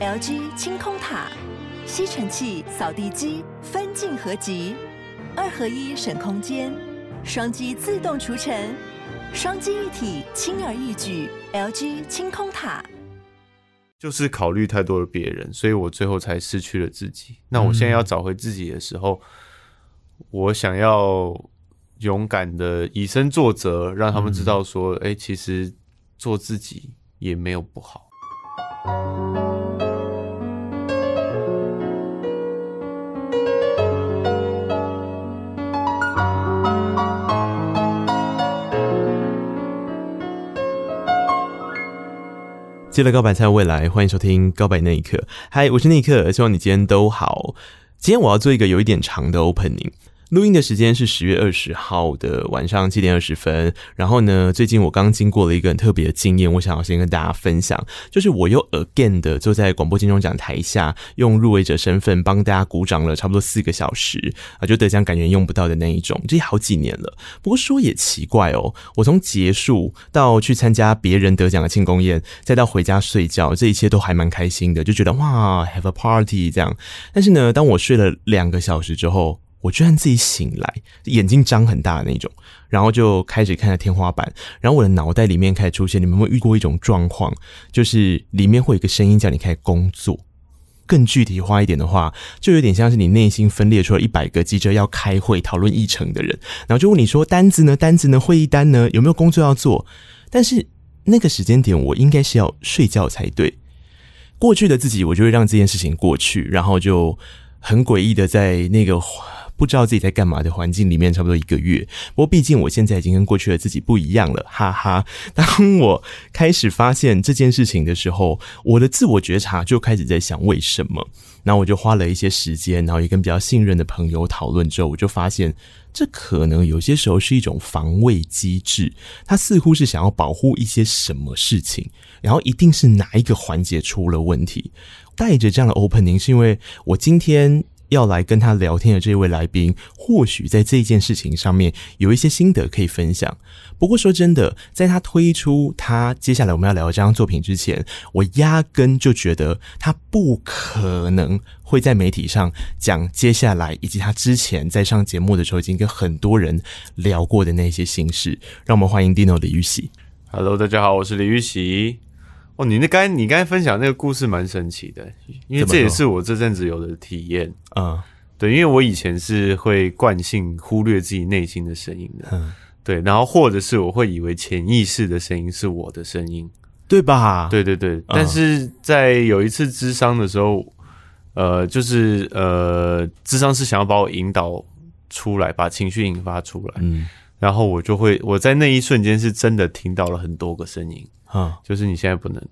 LG 清空塔，吸尘器、扫地机分镜合集，二合一省空间，双击自动除尘，双击一体轻而易举。LG 清空塔，就是考虑太多了别人，所以我最后才失去了自己。那我现在要找回自己的时候，嗯、我想要勇敢的以身作则，让他们知道说，哎、嗯欸，其实做自己也没有不好。接了告白才有未来，欢迎收听告白那一刻。嗨，我是那一刻，希望你今天都好。今天我要做一个有一点长的 opening。录音的时间是十月二十号的晚上七点二十分。然后呢，最近我刚经过了一个很特别的经验，我想要先跟大家分享，就是我又 again 的坐在广播金钟奖台下，用入围者身份帮大家鼓掌了差不多四个小时啊，就得奖感觉用不到的那一种，这好几年了。不过说也奇怪哦，我从结束到去参加别人得奖的庆功宴，再到回家睡觉，这一切都还蛮开心的，就觉得哇，have a party 这样。但是呢，当我睡了两个小时之后，我居然自己醒来，眼睛张很大的那种，然后就开始看着天花板，然后我的脑袋里面开始出现，你们有没有遇过一种状况，就是里面会有一个声音叫你开始工作。更具体化一点的话，就有点像是你内心分裂出了一百个急着要开会讨论议程的人，然后就问你说，单子呢？单子呢？会议单呢？有没有工作要做？但是那个时间点，我应该是要睡觉才对。过去的自己，我就会让这件事情过去，然后就很诡异的在那个。不知道自己在干嘛的环境里面，差不多一个月。不过毕竟我现在已经跟过去的自己不一样了，哈哈。当我开始发现这件事情的时候，我的自我觉察就开始在想为什么。那我就花了一些时间，然后也跟比较信任的朋友讨论之后，我就发现这可能有些时候是一种防卫机制，它似乎是想要保护一些什么事情，然后一定是哪一个环节出了问题。带着这样的 opening，是因为我今天。要来跟他聊天的这位来宾，或许在这件事情上面有一些心得可以分享。不过说真的，在他推出他接下来我们要聊的这张作品之前，我压根就觉得他不可能会在媒体上讲接下来以及他之前在上节目的时候已经跟很多人聊过的那些心事。让我们欢迎 Dino 李玉玺。Hello，大家好，我是李玉玺。哦，你那刚你刚才分享那个故事蛮神奇的，因为这也是我这阵子有的体验。嗯，对，因为我以前是会惯性忽略自己内心的声音的，嗯，对，然后或者是我会以为潜意识的声音是我的声音，对吧？对对对，但是在有一次智商的时候，呃，就是呃，智商是想要把我引导出来，把情绪引发出来，嗯，然后我就会我在那一瞬间是真的听到了很多个声音。嗯，就是你现在不能，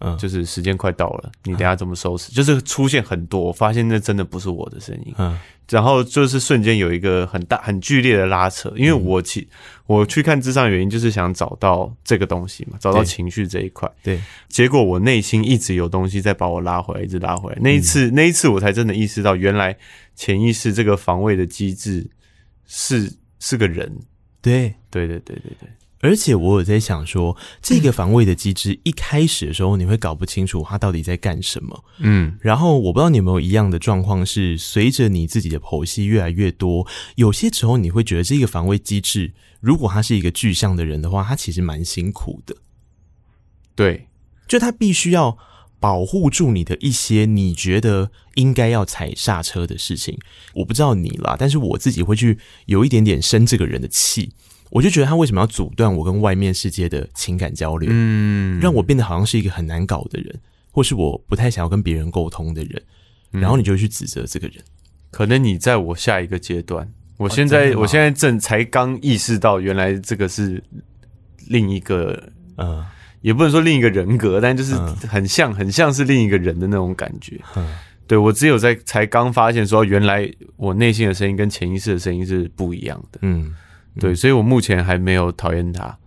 嗯，就是时间快到了，你等下怎么收拾？就是出现很多，我发现那真的不是我的声音，嗯，然后就是瞬间有一个很大、很剧烈的拉扯，因为我其我去看智商原因就是想找到这个东西嘛，找到情绪这一块，对，结果我内心一直有东西在把我拉回来，一直拉回。来。那一次，那一次我才真的意识到，原来潜意识这个防卫的机制是是个人，对，对，对，对，对，对。而且我有在想说，这个防卫的机制一开始的时候，你会搞不清楚它到底在干什么。嗯，然后我不知道你有没有一样的状况，是随着你自己的剖析越来越多，有些时候你会觉得这个防卫机制，如果他是一个具象的人的话，他其实蛮辛苦的。对，就他必须要保护住你的一些你觉得应该要踩刹车的事情。我不知道你啦，但是我自己会去有一点点生这个人的气。我就觉得他为什么要阻断我跟外面世界的情感交流？嗯，让我变得好像是一个很难搞的人，或是我不太想要跟别人沟通的人。然后你就会去指责这个人。可能你在我下一个阶段，我现在、哦、我现在正才刚意识到，原来这个是另一个，呃，也不能说另一个人格，但就是很像，很像是另一个人的那种感觉。嗯，对，我只有在才刚发现说，原来我内心的声音跟潜意识的声音是不一样的。嗯。对，所以我目前还没有讨厌他。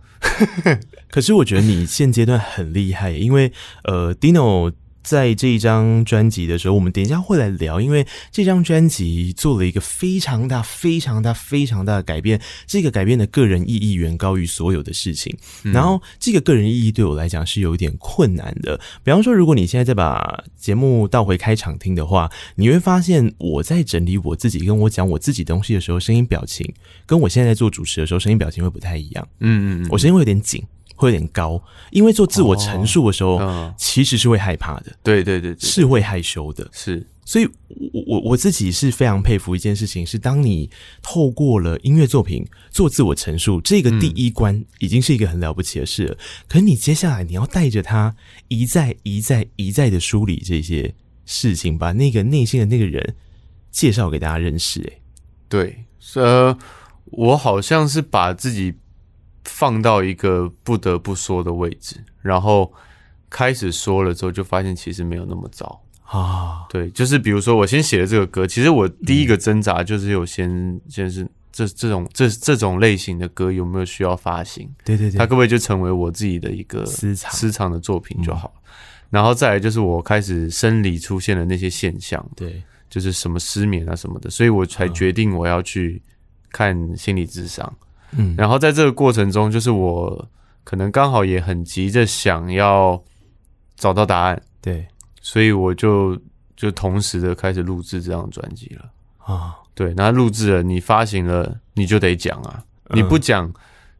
可是我觉得你现阶段很厉害，因为呃，Dino 在这一张专辑的时候，我们等一下会来聊，因为这张专辑做了一个非常大、非常大、非常大的改变。这个改变的个人意义远高于所有的事情。嗯、然后，这个个人意义对我来讲是有一点困难的。比方说，如果你现在再把节目倒回开场听的话，你会发现我在整理我自己，跟我讲我自己东西的时候，声音表情跟我现在在做主持的时候，声音表情会不太一样。嗯嗯嗯，我声音会有点紧。会有点高，因为做自我陈述的时候，其实是会害怕的。对对对，对，是会害羞的。是，所以我我我自己是非常佩服一件事情，是当你透过了音乐作品做自我陈述，这个第一关已经是一个很了不起的事了。嗯、可是你接下来你要带着他一再一再一再的梳理这些事情，把那个内心的那个人介绍给大家认识。哎，对，呃，我好像是把自己。放到一个不得不说的位置，然后开始说了之后，就发现其实没有那么糟啊。对，就是比如说我先写了这个歌，其实我第一个挣扎就是有先、嗯、先是这这种这这种类型的歌有没有需要发行？对对对，它可不可以就成为我自己的一个私藏私藏的作品就好？嗯、然后再来就是我开始生理出现了那些现象，对，就是什么失眠啊什么的，所以我才决定我要去看心理智商。嗯，然后在这个过程中，就是我可能刚好也很急着想要找到答案，对，所以我就就同时的开始录制这张专辑了。啊。对，那录制了，你发行了，你就得讲啊，你不讲，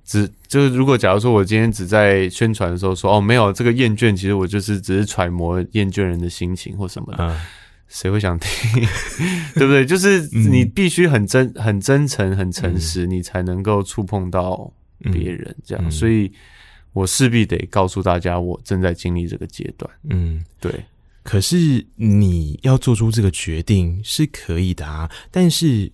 只就是如果假如说我今天只在宣传的时候说哦，没有这个厌倦，其实我就是只是揣摩厌倦人的心情或什么的。嗯谁会想听？对不对？就是你必须很真、很真诚、很诚实，你才能够触碰到别人。这样，所以我势必得告诉大家，我正在经历这个阶段。嗯，对。可是你要做出这个决定是可以的啊，但是。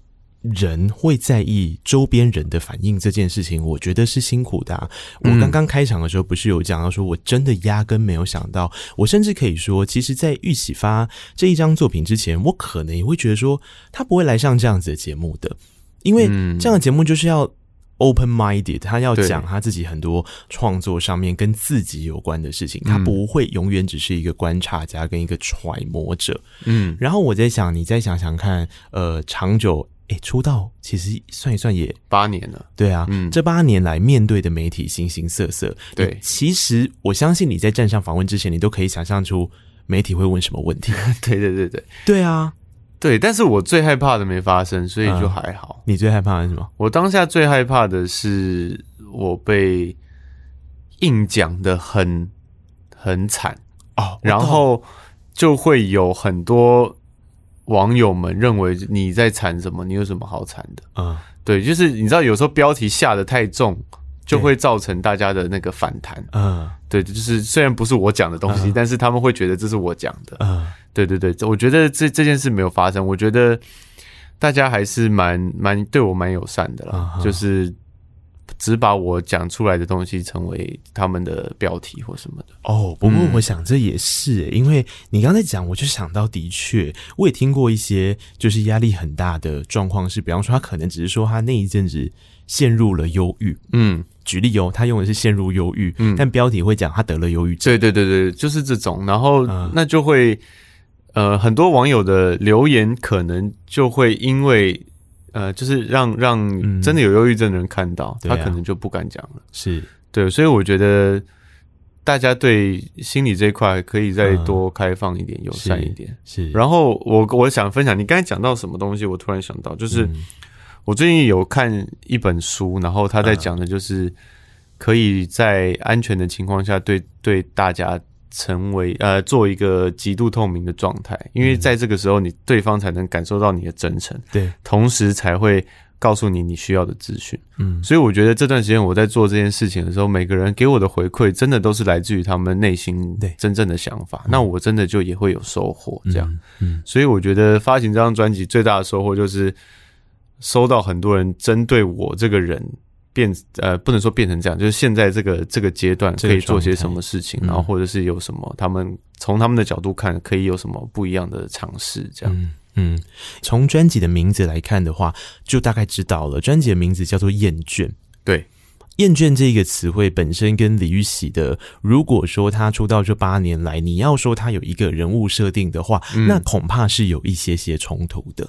人会在意周边人的反应这件事情，我觉得是辛苦的啊。我刚刚开场的时候不是有讲到说，我真的压根没有想到，我甚至可以说，其实，在玉启发这一张作品之前，我可能也会觉得说，他不会来上这样子的节目的，因为这样的节目就是要 open minded，他要讲他自己很多创作上面跟自己有关的事情，他不会永远只是一个观察家跟一个揣摩者。嗯，然后我在想，你再想想看，呃，长久。哎，出道其实算一算也八年了，对啊，嗯，这八年来面对的媒体形形色色，对，其实我相信你在站上访问之前，你都可以想象出媒体会问什么问题。对对对对，对啊，对，但是我最害怕的没发生，所以就还好。嗯，你最害怕的是什么？我当下最害怕的是我被硬讲的很很惨哦，然后就会有很多。网友们认为你在惨什么？你有什么好惨的？啊、嗯，对，就是你知道，有时候标题下的太重，就会造成大家的那个反弹。嗯，对，就是虽然不是我讲的东西，嗯、但是他们会觉得这是我讲的。嗯，对对对，我觉得这这件事没有发生，我觉得大家还是蛮蛮对我蛮友善的啦，嗯、就是。只把我讲出来的东西成为他们的标题或什么的哦。不过我想这也是、欸，因为你刚才讲，我就想到，的确，我也听过一些就是压力很大的状况，是比方说他可能只是说他那一阵子陷入了忧郁。嗯，举例哦，他用的是陷入忧郁，嗯，但标题会讲他得了忧郁症。对对对对，就是这种。然后那就会呃，很多网友的留言可能就会因为。呃，就是让让真的有忧郁症的人看到，嗯、他可能就不敢讲了。是对，所以我觉得大家对心理这一块可以再多开放一点，友善、嗯、一点。是。是然后我我想分享，你刚才讲到什么东西，我突然想到，就是我最近有看一本书，然后他在讲的就是可以在安全的情况下对对大家。成为呃，做一个极度透明的状态，因为在这个时候，你对方才能感受到你的真诚，对，同时才会告诉你你需要的资讯。嗯，所以我觉得这段时间我在做这件事情的时候，每个人给我的回馈，真的都是来自于他们内心真正的想法。那我真的就也会有收获，这样。嗯，所以我觉得发行这张专辑最大的收获就是收到很多人针对我这个人。变呃，不能说变成这样，就是现在这个这个阶段可以做些什么事情，然后或者是有什么，他们从他们的角度看，可以有什么不一样的尝试，这样。嗯，嗯，从专辑的名字来看的话，就大概知道了，专辑的名字叫做《厌倦》。对，厌倦这个词汇本身跟李玉玺的，如果说他出道这八年来，你要说他有一个人物设定的话，嗯、那恐怕是有一些些冲突的，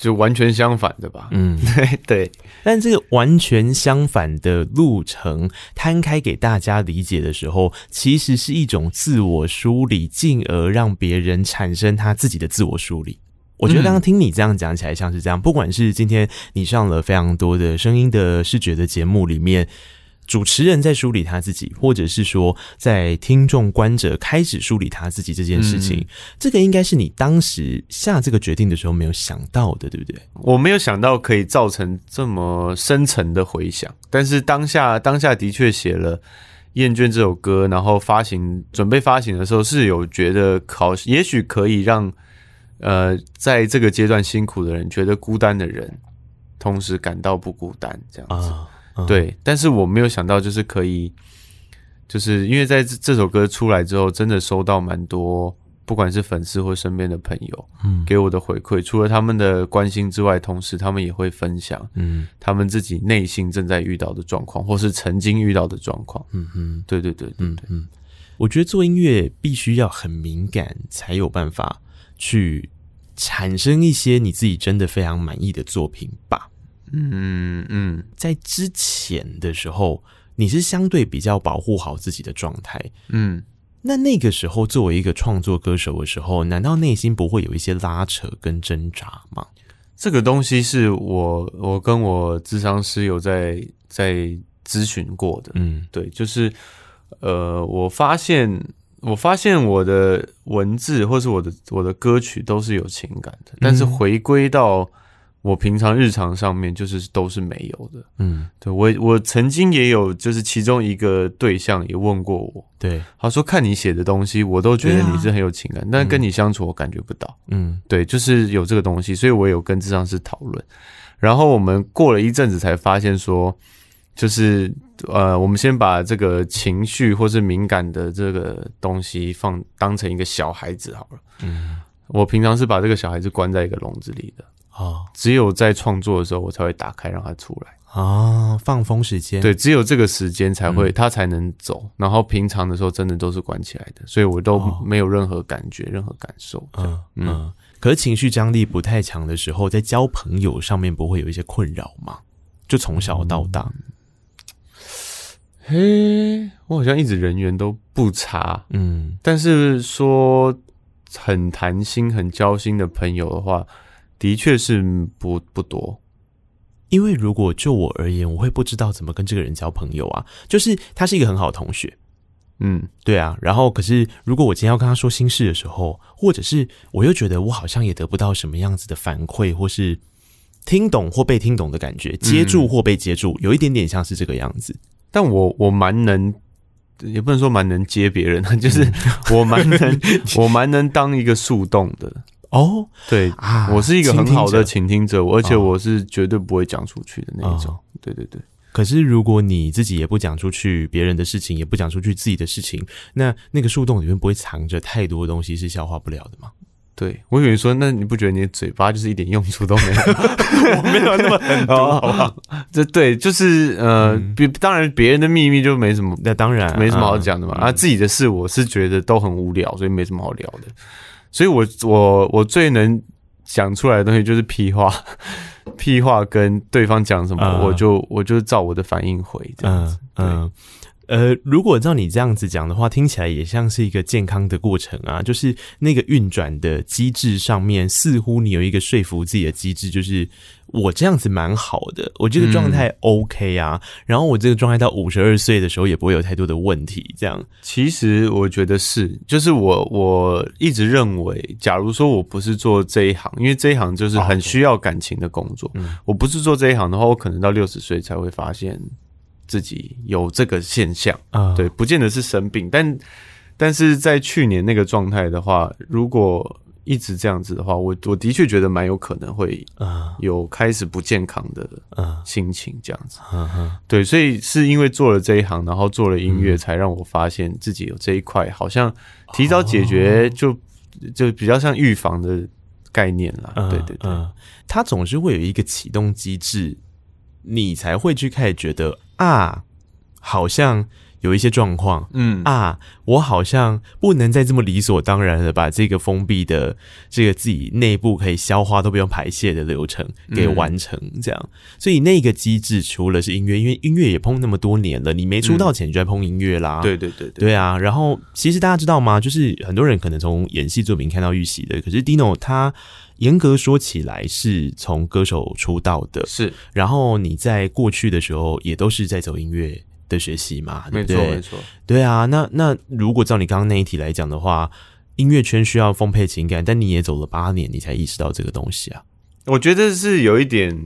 就完全相反的吧。嗯，对 对。但这个完全相反的路程摊开给大家理解的时候，其实是一种自我梳理，进而让别人产生他自己的自我梳理。我觉得刚刚听你这样讲起来像是这样，不管是今天你上了非常多的声音的视觉的节目里面，主持人在梳理他自己，或者是说在听众观者开始梳理他自己这件事情，嗯、这个应该是你当时下这个决定的时候没有想到的，对不对？我没有想到可以造成这么深层的回响，但是当下当下的确写了《厌倦》这首歌，然后发行准备发行的时候是有觉得考，也许可以让。呃，在这个阶段辛苦的人，觉得孤单的人，同时感到不孤单，这样子，啊啊、对。但是我没有想到，就是可以，就是因为在这这首歌出来之后，真的收到蛮多，不管是粉丝或身边的朋友，嗯，给我的回馈，除了他们的关心之外，同时他们也会分享，嗯，他们自己内心正在遇到的状况，或是曾经遇到的状况，嗯嗯，对对对对对，嗯嗯。我觉得做音乐必须要很敏感，才有办法。去产生一些你自己真的非常满意的作品吧。嗯嗯，在之前的时候，你是相对比较保护好自己的状态。嗯，那那个时候作为一个创作歌手的时候，难道内心不会有一些拉扯跟挣扎吗？这个东西是我我跟我智商师有在在咨询过的。嗯，对，就是呃，我发现。我发现我的文字或是我的我的歌曲都是有情感的，但是回归到我平常日常上面，就是都是没有的。嗯，对，我我曾经也有，就是其中一个对象也问过我，对，他说看你写的东西，我都觉得你是很有情感，但跟你相处我感觉不到。嗯，对，就是有这个东西，所以我有跟智商师讨论，然后我们过了一阵子才发现说。就是呃，我们先把这个情绪或是敏感的这个东西放当成一个小孩子好了。嗯，我平常是把这个小孩子关在一个笼子里的哦，只有在创作的时候，我才会打开让它出来。哦，放风时间。对，只有这个时间才会它才能走，然后平常的时候真的都是关起来的，所以我都没有任何感觉、任何感受。嗯嗯，可是情绪张力不太强的时候，在交朋友上面不会有一些困扰吗？就从小到大。嘿，我好像一直人缘都不差，嗯，但是说很谈心、很交心的朋友的话，的确是不不多。因为如果就我而言，我会不知道怎么跟这个人交朋友啊。就是他是一个很好的同学，嗯，对啊。然后，可是如果我今天要跟他说心事的时候，或者是我又觉得我好像也得不到什么样子的反馈，或是听懂或被听懂的感觉，接住或被接住，有一点点像是这个样子。但我我蛮能，也不能说蛮能接别人，就是我蛮能，我蛮能当一个树洞的哦。对啊，我是一个很好的倾听者，而且我是绝对不会讲出去的那一种。对对对。可是如果你自己也不讲出去，别人的事情也不讲出去，自己的事情，那那个树洞里面不会藏着太多东西是消化不了的吗？对，我以为说，那你不觉得你的嘴巴就是一点用处都没有？我没有那么狠毒，好不好？这对，就是呃，别、嗯、当然别人的秘密就没什么，那当然没什么好讲的嘛。嗯、啊，自己的事我是觉得都很无聊，所以没什么好聊的。所以我我我最能讲出来的东西就是屁话，屁话跟对方讲什么，嗯、我就我就照我的反应回这样子。嗯。嗯呃，如果照你这样子讲的话，听起来也像是一个健康的过程啊。就是那个运转的机制上面，似乎你有一个说服自己的机制，就是我这样子蛮好的，我这个状态 OK 啊。嗯、然后我这个状态到五十二岁的时候也不会有太多的问题。这样，其实我觉得是，就是我我一直认为，假如说我不是做这一行，因为这一行就是很需要感情的工作，嗯、我不是做这一行的话，我可能到六十岁才会发现。自己有这个现象啊，对，不见得是生病，但但是在去年那个状态的话，如果一直这样子的话，我我的确觉得蛮有可能会啊。有开始不健康的心情这样子，对，所以是因为做了这一行，然后做了音乐，才让我发现自己有这一块，好像提早解决就就比较像预防的概念啦，对对对，它总是会有一个启动机制。你才会去开始觉得啊，好像。有一些状况，嗯啊，我好像不能再这么理所当然的把这个封闭的这个自己内部可以消化都不用排泄的流程给完成，这样。嗯、所以那个机制除了是音乐，因为音乐也碰那么多年了，你没出道前就在碰音乐啦。对对对对，对啊。然后其实大家知道吗？就是很多人可能从演戏作品看到玉玺的，可是 Dino 他严格说起来是从歌手出道的，是。然后你在过去的时候也都是在走音乐。的学习嘛，对不对？没错，没错。对啊，那那如果照你刚刚那一题来讲的话，音乐圈需要丰沛情感，但你也走了八年，你才意识到这个东西啊。我觉得是有一点，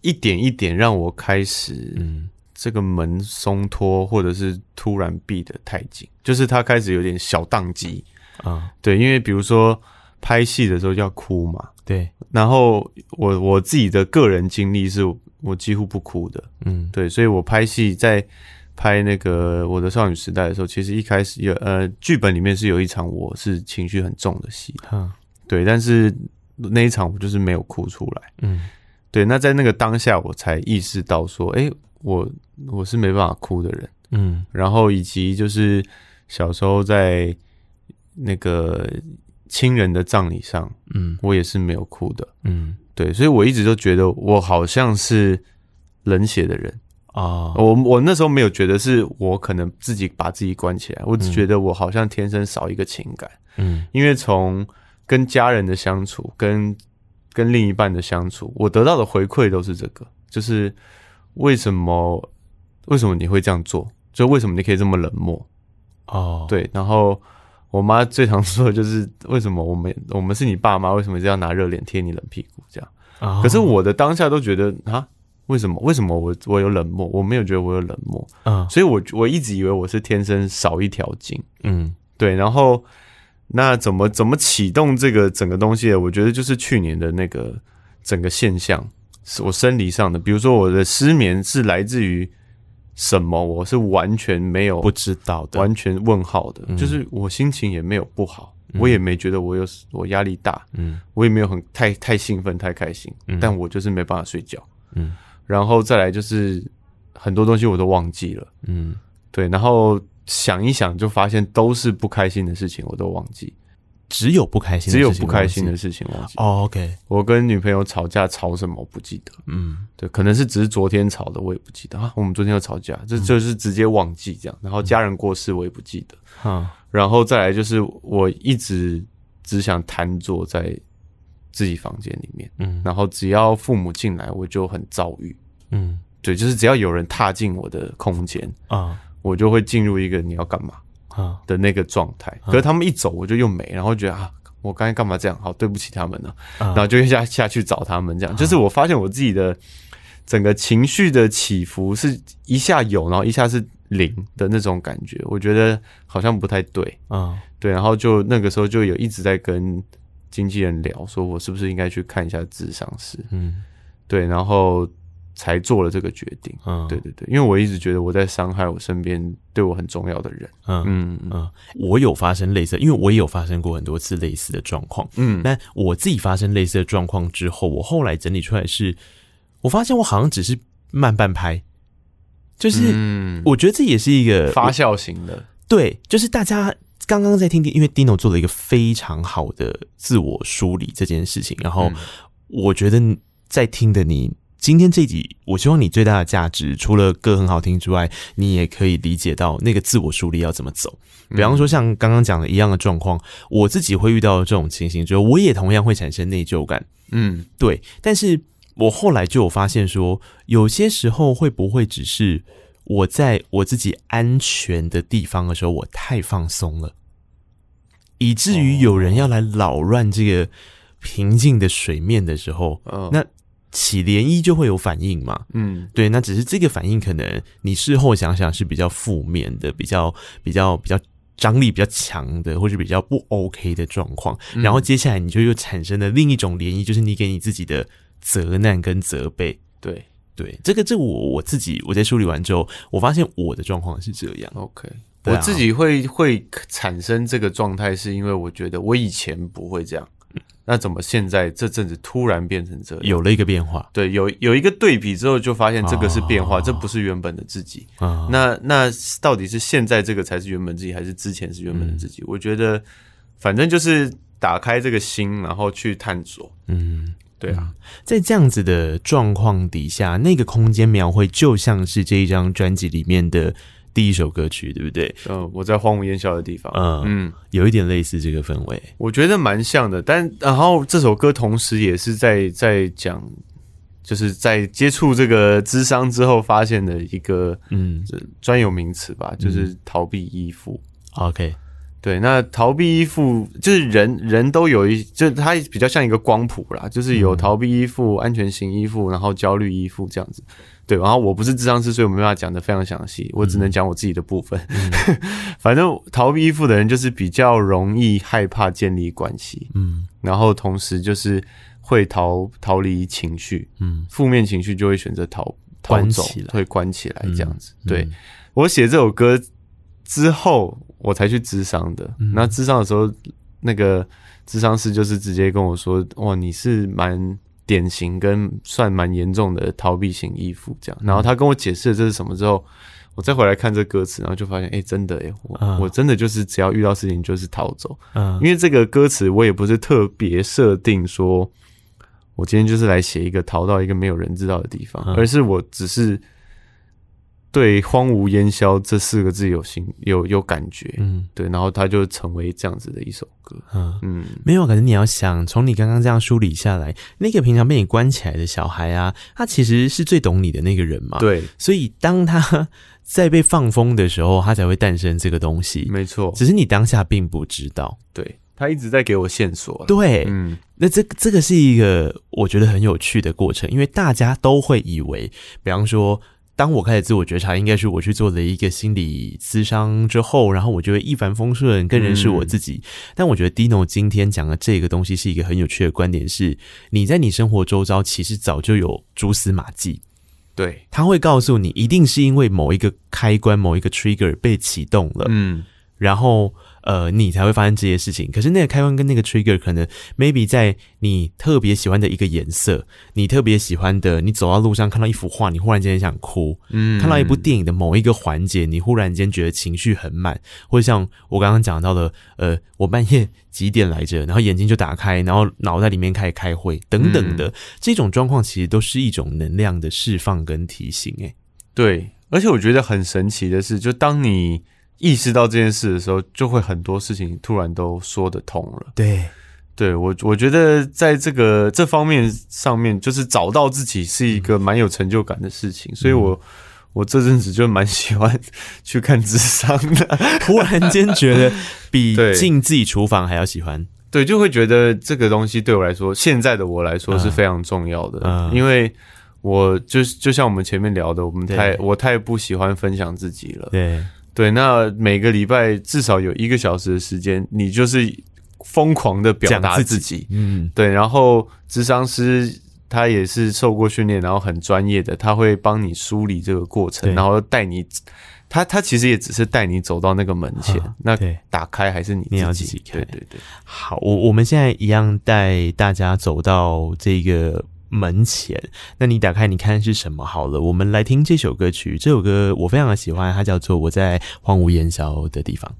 一点一点让我开始，嗯，这个门松脱，或者是突然闭得太紧，就是他开始有点小宕机啊。对，因为比如说拍戏的时候要哭嘛，对。然后我我自己的个人经历是，我几乎不哭的，嗯，对，所以我拍戏在。拍那个我的少女时代的时候，其实一开始有呃剧本里面是有一场我是情绪很重的戏，嗯，对，但是那一场我就是没有哭出来，嗯，对，那在那个当下我才意识到说，哎、欸，我我是没办法哭的人，嗯，然后以及就是小时候在那个亲人的葬礼上，嗯，我也是没有哭的，嗯，对，所以我一直都觉得我好像是冷血的人。啊，oh. 我我那时候没有觉得是我可能自己把自己关起来，我只觉得我好像天生少一个情感。嗯，因为从跟家人的相处，跟跟另一半的相处，我得到的回馈都是这个，就是为什么为什么你会这样做？就为什么你可以这么冷漠？哦，oh. 对。然后我妈最常说的就是为什么我们我们是你爸妈，为什么这样拿热脸贴你冷屁股？这样。Oh. 可是我的当下都觉得啊。为什么？为什么我我有冷漠？我没有觉得我有冷漠，嗯，所以我我一直以为我是天生少一条筋，嗯，对。然后那怎么怎么启动这个整个东西？我觉得就是去年的那个整个现象，是我生理上的，比如说我的失眠是来自于什么？我是完全没有不知道的，完全问号的，嗯，就是我心情也没有不好，我也没觉得我有我压力大，嗯，我也没有很太太兴奋太开心，嗯，但我就是没办法睡觉，嗯。然后再来就是很多东西我都忘记了，嗯，对，然后想一想就发现都是不开心的事情，我都忘记，只有不开心，只有不开心的事情忘记。哦，OK，我跟女朋友吵架吵什么我不记得，嗯，对，可能是只是昨天吵的，我也不记得啊。我们昨天又吵架，这就是直接忘记这样。然后家人过世我也不记得，嗯，然后再来就是我一直只想瘫坐在。自己房间里面，嗯，然后只要父母进来，我就很遭遇，嗯，对，就是只要有人踏进我的空间啊，我就会进入一个你要干嘛啊。的那个状态。可是他们一走，我就又没，然后觉得啊，我刚才干嘛这样？好，对不起他们呢，然后就下 下去找他们，这样。就是我发现我自己的整个情绪的起伏是一下有，然后一下是零的那种感觉，我觉得好像不太对。啊，对，然后就那个时候就有一直在跟。经纪人聊说，我是不是应该去看一下智商师？嗯，对，然后才做了这个决定。嗯，对对对，因为我一直觉得我在伤害我身边对我很重要的人。嗯嗯嗯，我有发生类似，因为我也有发生过很多次类似的状况。嗯，但我自己发生类似的状况之后，我后来整理出来是，我发现我好像只是慢半拍，就是我觉得这也是一个发酵型的。对，就是大家。刚刚在听，因为 Dino 做了一个非常好的自我梳理这件事情，然后我觉得在听的你今天这集，我希望你最大的价值，除了歌很好听之外，你也可以理解到那个自我梳理要怎么走。比方说像刚刚讲的一样的状况，我自己会遇到这种情形之后，我也同样会产生内疚感。嗯，对。但是我后来就有发现说，有些时候会不会只是。我在我自己安全的地方的时候，我太放松了，以至于有人要来扰乱这个平静的水面的时候，那起涟漪就会有反应嘛。嗯，对，那只是这个反应可能你事后想想是比较负面的，比较比较比较张力比较强的，或是比较不 OK 的状况。然后接下来你就又产生了另一种涟漪，就是你给你自己的责难跟责备。对。对，这个这个、我我自己我在梳理完之后，我发现我的状况是这样。OK，、啊、我自己会会产生这个状态，是因为我觉得我以前不会这样。那怎么现在这阵子突然变成这样？有了一个变化，对，有有一个对比之后，就发现这个是变化，哦、这不是原本的自己。哦、那那到底是现在这个才是原本自己，还是之前是原本的自己？嗯、我觉得，反正就是打开这个心，然后去探索。嗯，对啊，在这样子的状况底下，那个空间描绘就像是这一张专辑里面的。第一首歌曲对不对？嗯，我在荒无烟消的地方，嗯嗯，有一点类似这个氛围，我觉得蛮像的。但然后这首歌同时也是在在讲，就是在接触这个智商之后发现的一个嗯专有名词吧，就是逃避依附。OK，对，那逃避依附就是人人都有一，就它比较像一个光谱啦，就是有逃避依附、安全型依附，然后焦虑依附这样子。对，然后我不是智商师，所以我没办法讲得非常详细，我只能讲我自己的部分。嗯、反正逃避依附的人就是比较容易害怕建立关系，嗯，然后同时就是会逃逃离情绪，嗯，负面情绪就会选择逃逃走，会关起来这样子。嗯、对，我写这首歌之后，我才去咨商的。嗯、那咨商的时候，那个咨商师就是直接跟我说：“哇，你是蛮。”典型跟算蛮严重的逃避型依附这样，然后他跟我解释了这是什么之后，我再回来看这歌词，然后就发现，哎、欸，真的哎，我、uh, 我真的就是只要遇到事情就是逃走，嗯，uh, 因为这个歌词我也不是特别设定说，我今天就是来写一个逃到一个没有人知道的地方，uh, 而是我只是。对“荒芜烟消”这四个字有心有有感觉，嗯，对，然后他就成为这样子的一首歌，嗯。嗯，没有，可是你要想，从你刚刚这样梳理下来，那个平常被你关起来的小孩啊，他其实是最懂你的那个人嘛，对，所以当他在被放风的时候，他才会诞生这个东西，没错，只是你当下并不知道，对，他一直在给我线索，对，嗯，那这这个是一个我觉得很有趣的过程，因为大家都会以为，比方说。当我开始自我觉察，应该是我去做了一个心理咨商之后，然后我就会一帆风顺，更认识我自己。嗯、但我觉得 Dino 今天讲的这个东西是一个很有趣的观点，是你在你生活周遭其实早就有蛛丝马迹，对，他会告诉你，一定是因为某一个开关、某一个 trigger 被启动了，嗯，然后。呃，你才会发生这些事情。可是那个开关跟那个 trigger，可能 maybe 在你特别喜欢的一个颜色，你特别喜欢的，你走到路上看到一幅画，你忽然间想哭。嗯，看到一部电影的某一个环节，你忽然间觉得情绪很满，或者像我刚刚讲到的，呃，我半夜几点来着，然后眼睛就打开，然后脑袋里面开始开会等等的，嗯、这种状况其实都是一种能量的释放跟提醒。诶，对，而且我觉得很神奇的是，就当你。意识到这件事的时候，就会很多事情突然都说得通了。对，对我我觉得在这个这方面上面，就是找到自己是一个蛮有成就感的事情。嗯、所以我我这阵子就蛮喜欢去看智商的，突然间觉得比 进自己厨房还要喜欢。对，就会觉得这个东西对我来说，现在的我来说是非常重要的，嗯、因为我就就像我们前面聊的，我们太我太不喜欢分享自己了。对。对，那每个礼拜至少有一个小时的时间，你就是疯狂的表达自己，嗯，对。然后，咨商师他也是受过训练，然后很专业的，他会帮你梳理这个过程，然后带你，他他其实也只是带你走到那个门前，啊、那打开还是你自己，你要自己开。对对对。好，我我们现在一样带大家走到这个。门前，那你打开你看是什么好了。我们来听这首歌曲，这首歌我非常的喜欢，它叫做《我在荒无烟消的地方》。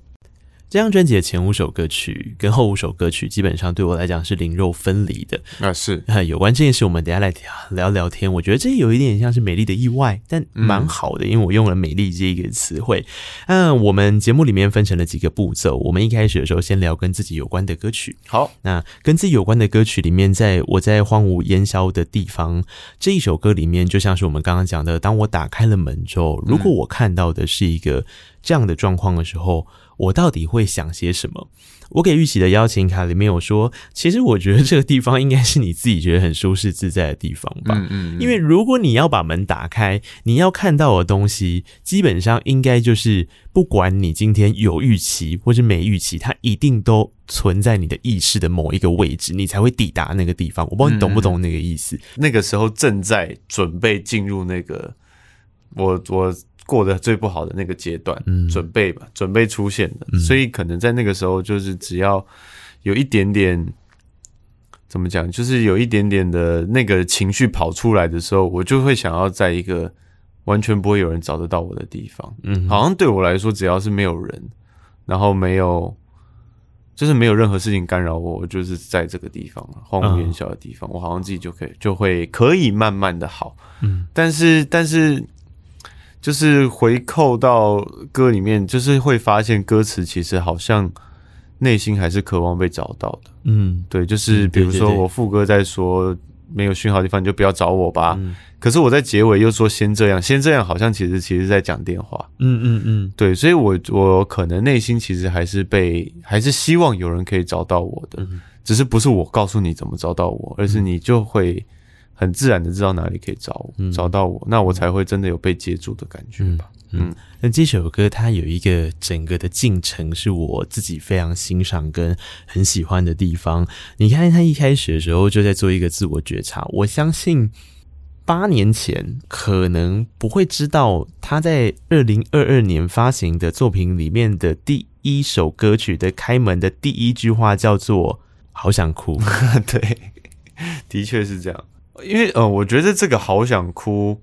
这张专辑的前五首歌曲跟后五首歌曲，基本上对我来讲是灵肉分离的。那是 有关这件事，我们等一下来聊聊天。我觉得这有一点像是美丽的意外，但蛮好的，因为我用了“美丽”这一个词汇。嗯，我们节目里面分成了几个步骤。我们一开始的时候，先聊跟自己有关的歌曲。好，那跟自己有关的歌曲里面，在我在荒芜烟消的地方这一首歌里面，就像是我们刚刚讲的，当我打开了门之后，如果我看到的是一个这样的状况的时候。我到底会想些什么？我给玉玺的邀请卡里面有说，其实我觉得这个地方应该是你自己觉得很舒适自在的地方吧。嗯嗯。因为如果你要把门打开，你要看到的东西，基本上应该就是，不管你今天有预期或是没预期，它一定都存在你的意识的某一个位置，你才会抵达那个地方。我不知道你懂不懂那个意思？那个时候正在准备进入那个，我我。过得最不好的那个阶段，嗯，准备吧，准备出现的，嗯、所以可能在那个时候，就是只要有一点点怎么讲，就是有一点点的那个情绪跑出来的时候，我就会想要在一个完全不会有人找得到我的地方。嗯，好像对我来说，只要是没有人，然后没有，就是没有任何事情干扰我，我就是在这个地方荒芜烟硝的地方，我好像自己就可以就会可以慢慢的好。嗯，但是但是。就是回扣到歌里面，就是会发现歌词其实好像内心还是渴望被找到的。嗯，对，就是比如说我副歌在说没有讯号的地方你就不要找我吧。嗯，可是我在结尾又说先这样，先这样，好像其实其实在讲电话。嗯嗯嗯，对，所以我我可能内心其实还是被还是希望有人可以找到我的，只是不是我告诉你怎么找到我，而是你就会。很自然的知道哪里可以找我，嗯、找到我，那我才会真的有被接住的感觉吧。嗯，那、嗯、这首歌它有一个整个的进程，是我自己非常欣赏跟很喜欢的地方。你看，他一开始的时候就在做一个自我觉察。我相信八年前可能不会知道他在二零二二年发行的作品里面的第一首歌曲的开门的第一句话叫做“好想哭”。对，的确是这样。因为呃，我觉得这个好想哭，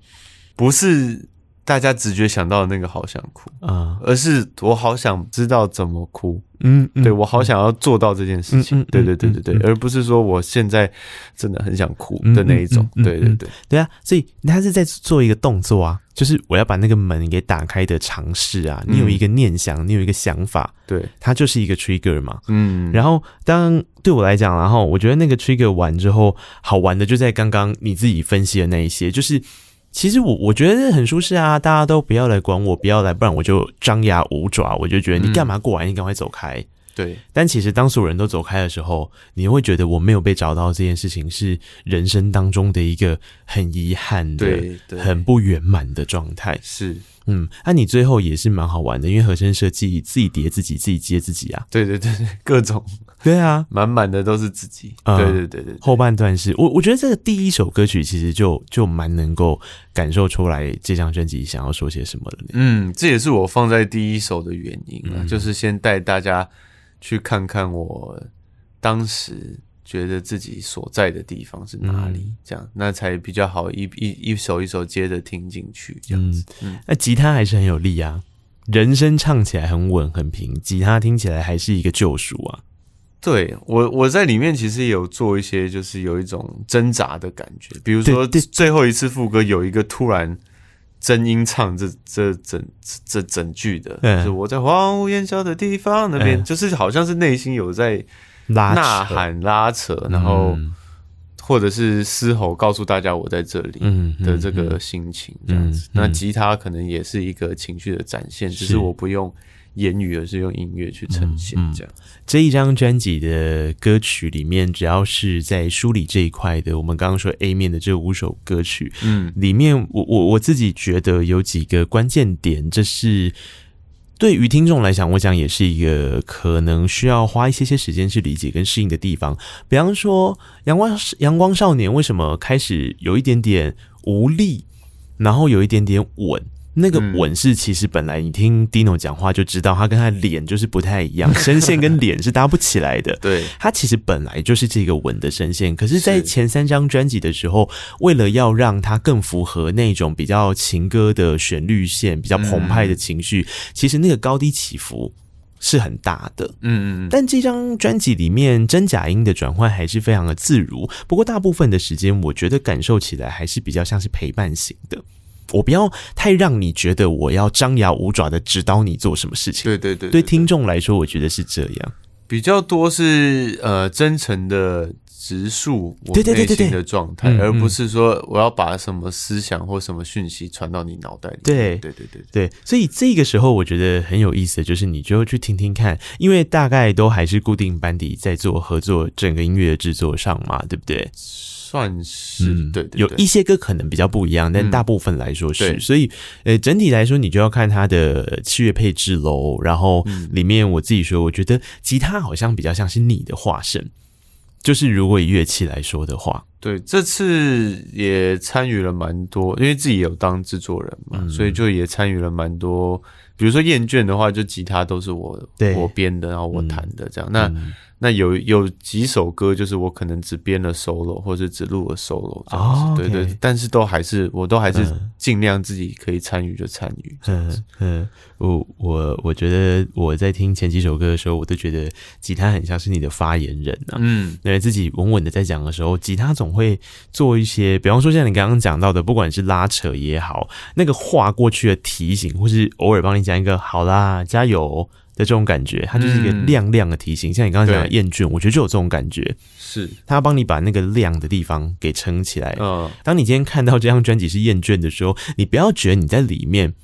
不是大家直觉想到的那个好想哭啊，而是我好想知道怎么哭。嗯，对，我好想要做到这件事情。对对对对对，而不是说我现在真的很想哭的那一种。对对对，对啊，所以他是在做一个动作啊，就是我要把那个门给打开的尝试啊。你有一个念想，你有一个想法，对，它就是一个 trigger 嘛。嗯，然后当对我来讲，然后我觉得那个 trigger 完之后，好玩的就在刚刚你自己分析的那一些，就是。其实我我觉得很舒适啊，大家都不要来管我，不要来，不然我就张牙舞爪，我就觉得你干嘛过来，你赶快走开。对，但其实当所有人都走开的时候，你会觉得我没有被找到这件事情是人生当中的一个很遗憾的、很不圆满的状态。是。嗯，那、啊、你最后也是蛮好玩的，因为和声设计自己叠自己，自己接自己啊。对对对对，各种对啊，满满的都是自己。嗯、对，对对对对，后半段是我我觉得这个第一首歌曲其实就就蛮能够感受出来这张专辑想要说些什么的。嗯，这也是我放在第一首的原因啊，嗯、就是先带大家去看看我当时。觉得自己所在的地方是哪里？嗯、这样那才比较好一一一首一首接着听进去，这样子。嗯，那吉他还是很有力啊，人声唱起来很稳很平，吉他听起来还是一个救赎啊。对我，我在里面其实有做一些，就是有一种挣扎的感觉。比如说最后一次副歌有一个突然真音唱这这整这整句的，嗯、就是我在荒芜烟消的地方那边，嗯、就是好像是内心有在。呐喊拉扯，然后或者是嘶吼，告诉大家我在这里的这个心情，这样子。那吉他可能也是一个情绪的展现，只是我不用言语，而是用音乐去呈现。这样，这一张专辑的歌曲里面，只要是在梳理这一块的，我们刚刚说 A 面的这五首歌曲，嗯，里面我我我自己觉得有几个关键点，这是。对于听众来讲，我讲也是一个可能需要花一些些时间去理解跟适应的地方。比方说，阳光阳光少年为什么开始有一点点无力，然后有一点点稳。那个吻是其实本来你听 Dino 讲话就知道，他跟他脸就是不太一样，声线跟脸是搭不起来的。对，他其实本来就是这个吻的声线，可是，在前三张专辑的时候，为了要让他更符合那种比较情歌的旋律线，比较澎湃的情绪，其实那个高低起伏是很大的。嗯嗯。但这张专辑里面真假音的转换还是非常的自如，不过大部分的时间，我觉得感受起来还是比较像是陪伴型的。我不要太让你觉得我要张牙舞爪的指导你做什么事情。对对对，对听众来说，我觉得是这样。比较多是呃真诚的直述我内心的状态，而不是说我要把什么思想或什么讯息传到你脑袋里。对对对对对，所以这个时候我觉得很有意思的就是，你就去听听看，因为大概都还是固定班底在做合作整个音乐的制作上嘛，对不对？算是、嗯、对，有一些歌可能比较不一样，但大部分来说是。嗯、所以，呃，整体来说，你就要看它的器乐配置喽。然后里面我自己说，我觉得吉他好像比较像是你的化身，就是如果以乐器来说的话，对，这次也参与了蛮多，因为自己有当制作人嘛，嗯、所以就也参与了蛮多。比如说厌倦的话，就吉他都是我我编的，然后我弹的这样。嗯、那那有有几首歌，就是我可能只编了 solo，或者只录了 solo 这样子，对对，但是都还是我都还是尽量自己可以参与就参与。嗯嗯，我我我觉得我在听前几首歌的时候，我都觉得吉他很像是你的发言人啊。嗯，因为自己稳稳的在讲的时候，吉他总会做一些，比方说像你刚刚讲到的，不管是拉扯也好，那个划过去的提醒，或是偶尔帮你讲一个好啦，加油。的这种感觉，它就是一个亮亮的提醒。嗯、像你刚刚讲的厌倦，我觉得就有这种感觉，是它要帮你把那个亮的地方给撑起来。嗯，当你今天看到这张专辑是厌倦的时候，你不要觉得你在里面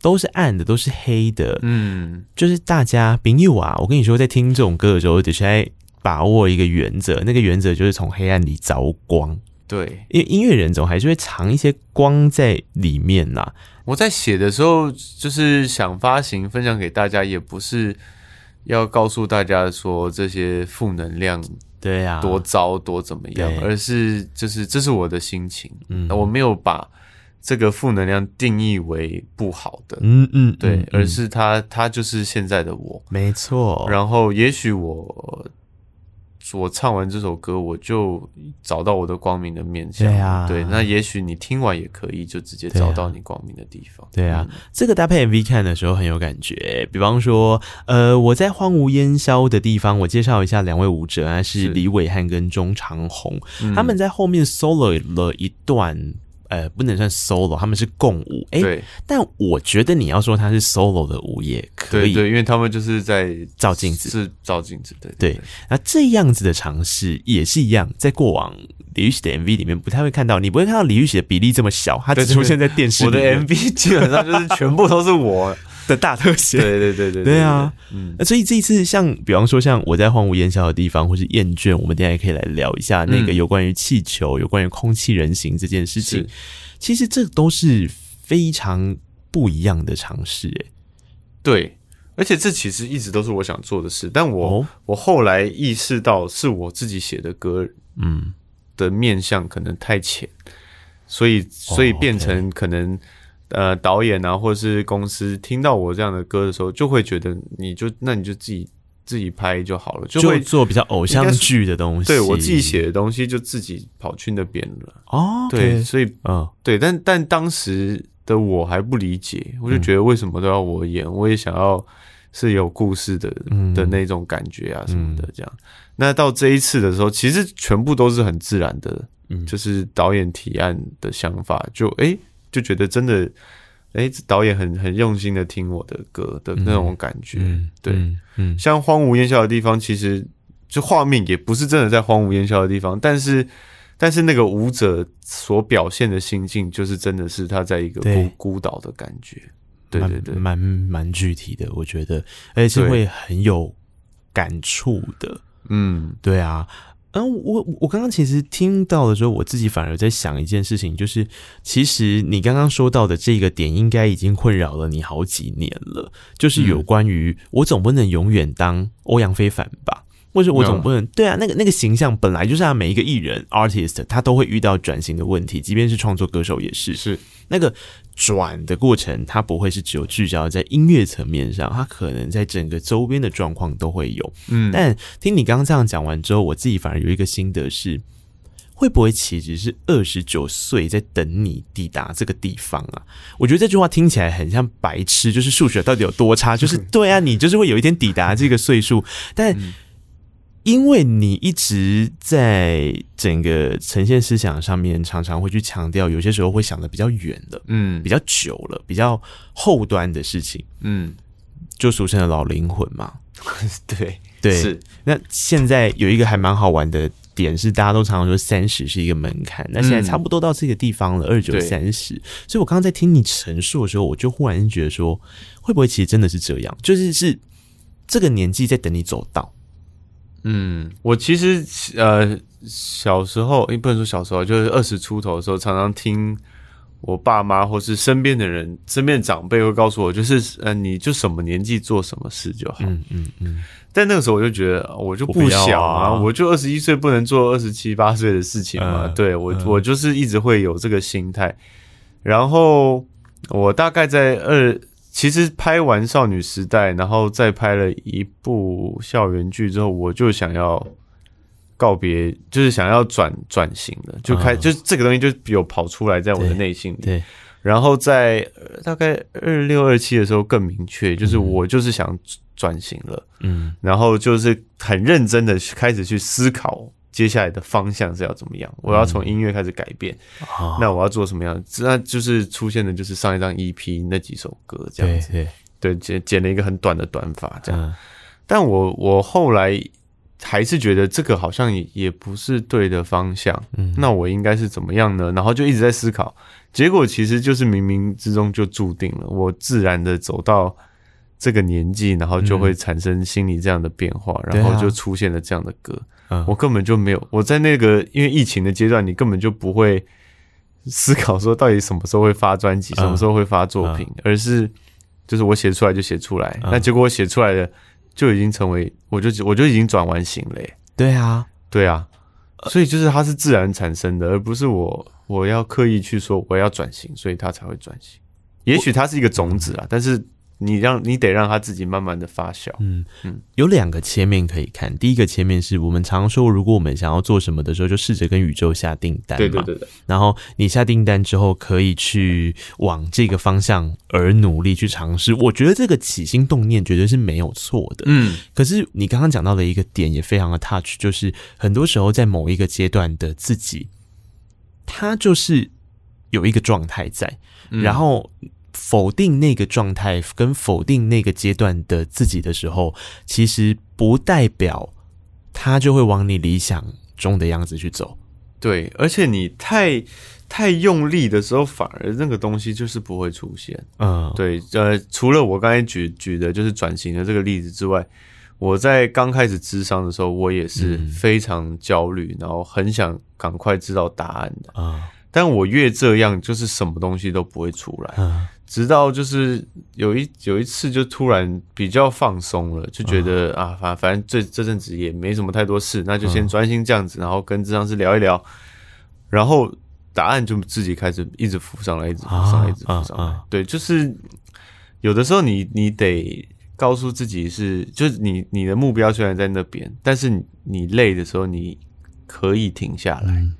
都是暗的，都是黑的。嗯，就是大家朋友啊，我跟你说，在听这种歌的时候，得先把握一个原则，那个原则就是从黑暗里找光。对，因为音乐人总还是会藏一些光在里面呐。我在写的时候，就是想发行分享给大家，也不是要告诉大家说这些负能量对呀多糟多怎么样，而是就是这是我的心情，嗯，我没有把这个负能量定义为不好的，嗯嗯，对，而是他他就是现在的我，没错，然后也许我。我唱完这首歌，我就找到我的光明的面向。对啊，对，那也许你听完也可以，就直接找到你光明的地方。对啊，嗯、这个搭配 MV 看的时候很有感觉。比方说，呃，我在荒芜烟消的地方，我介绍一下两位舞者啊，是李伟汉跟钟长红，他们在后面 solo 了一段。呃，不能算 solo，他们是共舞。哎。但我觉得你要说他是 solo 的舞也可以，对，对，因为他们就是在照镜子，是照镜子，对对，对。那这样子的尝试也是一样，在过往李玉玺的 MV 里面不太会看到，你不会看到李玉玺的比例这么小，他只出现在电视里。我的 MV 基本上就是全部都是我。的大特写，对对对对对啊，嗯，所以这一次像，比方说像我在荒无烟消的地方，或是厌倦，我们等一下也可以来聊一下那个有关于气球、有关于空气人形这件事情。其实这都是非常不一样的尝试，哎，对，而且这其实一直都是我想做的事，但我、哦、我后来意识到是我自己写的歌，嗯，的面向可能太浅，所以所以变成可能。呃，导演啊，或者是公司听到我这样的歌的时候，就会觉得你就那你就自己自己拍就好了，就会就做比较偶像剧的东西。对，我自己写的东西，就自己跑去那边了。哦，对，所以嗯、呃，对，但但当时的我还不理解，我就觉得为什么都要我演？嗯、我也想要是有故事的的那种感觉啊什么的。这样，嗯、那到这一次的时候，其实全部都是很自然的，嗯，就是导演提案的想法，就哎。欸就觉得真的，哎、欸，导演很很用心的听我的歌的那种感觉，嗯、对，嗯，嗯。像荒无烟消的地方，其实就画面也不是真的在荒无烟消的地方，但是但是那个舞者所表现的心境，就是真的是他在一个孤孤岛的感觉，对对对，蛮蛮具体的，我觉得，而且是会很有感触的，嗯，对啊。嗯，我我刚刚其实听到的时候，我自己反而在想一件事情，就是其实你刚刚说到的这个点，应该已经困扰了你好几年了，就是有关于我总不能永远当欧阳非凡吧。或者我总不能、嗯、对啊，那个那个形象本来就是他每一个艺人 artist，他都会遇到转型的问题，即便是创作歌手也是。是那个转的过程，它不会是只有聚焦在音乐层面上，它可能在整个周边的状况都会有。嗯，但听你刚刚这样讲完之后，我自己反而有一个心得是，会不会其实是二十九岁在等你抵达这个地方啊？我觉得这句话听起来很像白痴，就是数学到底有多差？就是 对啊，你就是会有一天抵达这个岁数，但。嗯因为你一直在整个呈现思想上面，常常会去强调，有些时候会想的比较远的，嗯，比较久了，比较后端的事情，嗯，就俗称的老灵魂嘛。对对，是。那现在有一个还蛮好玩的点是，大家都常常说三十是一个门槛，那现在差不多到这个地方了，二九三十。所以我刚刚在听你陈述的时候，我就忽然觉得说，会不会其实真的是这样？就是是这个年纪在等你走到。嗯，我其实呃小时候，也不能说小时候，就是二十出头的时候，常常听我爸妈或是身边的人、身边的长辈会告诉我，就是呃，你就什么年纪做什么事就好。嗯嗯嗯。但那个时候我就觉得，我就不小啊，我，就二十一岁不能做二十七八岁的事情嘛。嗯、对我，嗯、我就是一直会有这个心态。然后我大概在二。其实拍完少女时代，然后再拍了一部校园剧之后，我就想要告别，就是想要转转型了，就开，就是这个东西就有跑出来在我的内心里。对，然后在大概二六二七的时候更明确，就是我就是想转型了。嗯，然后就是很认真的开始去思考。接下来的方向是要怎么样？我要从音乐开始改变，嗯，那我要做什么样？那就是出现的就是上一张 EP 那几首歌这样子，对，对剪剪了一个很短的短发这样。嗯，但我我后来还是觉得这个好像也也不是对的方向。嗯，那我应该是怎么样呢？然后就一直在思考，结果其实就是冥冥之中就注定了，我自然的走到这个年纪，然后就会产生心理这样的变化，嗯，然后就出现了这样的歌。我根本就没有，我在那个因为疫情的阶段，你根本就不会思考说到底什么时候会发专辑，什么时候会发作品，而是就是我写出来就写出来，那结果我写出来的就已经成为，我就我就已经转完型了。对啊，对啊，所以就是它是自然产生的，而不是我我要刻意去说我要转型，所以它才会转型。也许它是一个种子啊，但是。你让你得让他自己慢慢的发酵。嗯嗯，有两个切面可以看。第一个切面是我们常说，如果我们想要做什么的时候，就试着跟宇宙下订单。对对对对。然后你下订单之后，可以去往这个方向而努力去尝试。我觉得这个起心动念绝对是没有错的。嗯。可是你刚刚讲到的一个点也非常的 touch，就是很多时候在某一个阶段的自己，他就是有一个状态在，然后。否定那个状态跟否定那个阶段的自己的时候，其实不代表他就会往你理想中的样子去走。对，而且你太太用力的时候，反而那个东西就是不会出现。嗯，对。呃，除了我刚才举举的就是转型的这个例子之外，我在刚开始智商的时候，我也是非常焦虑，嗯，然后很想赶快知道答案的。啊，嗯，但我越这样，就是什么东西都不会出来。嗯直到就是有一有一次就突然比较放松了，就觉得啊，反反正这这阵子也没什么太多事，那就先专心这样子，然后跟智商师聊一聊，然后答案就自己开始一直浮上来，一直浮上来，一直浮上来。对，就是有的时候你你得告诉自己是，就是你你的目标虽然在那边，但是你你累的时候你可以停下来。嗯，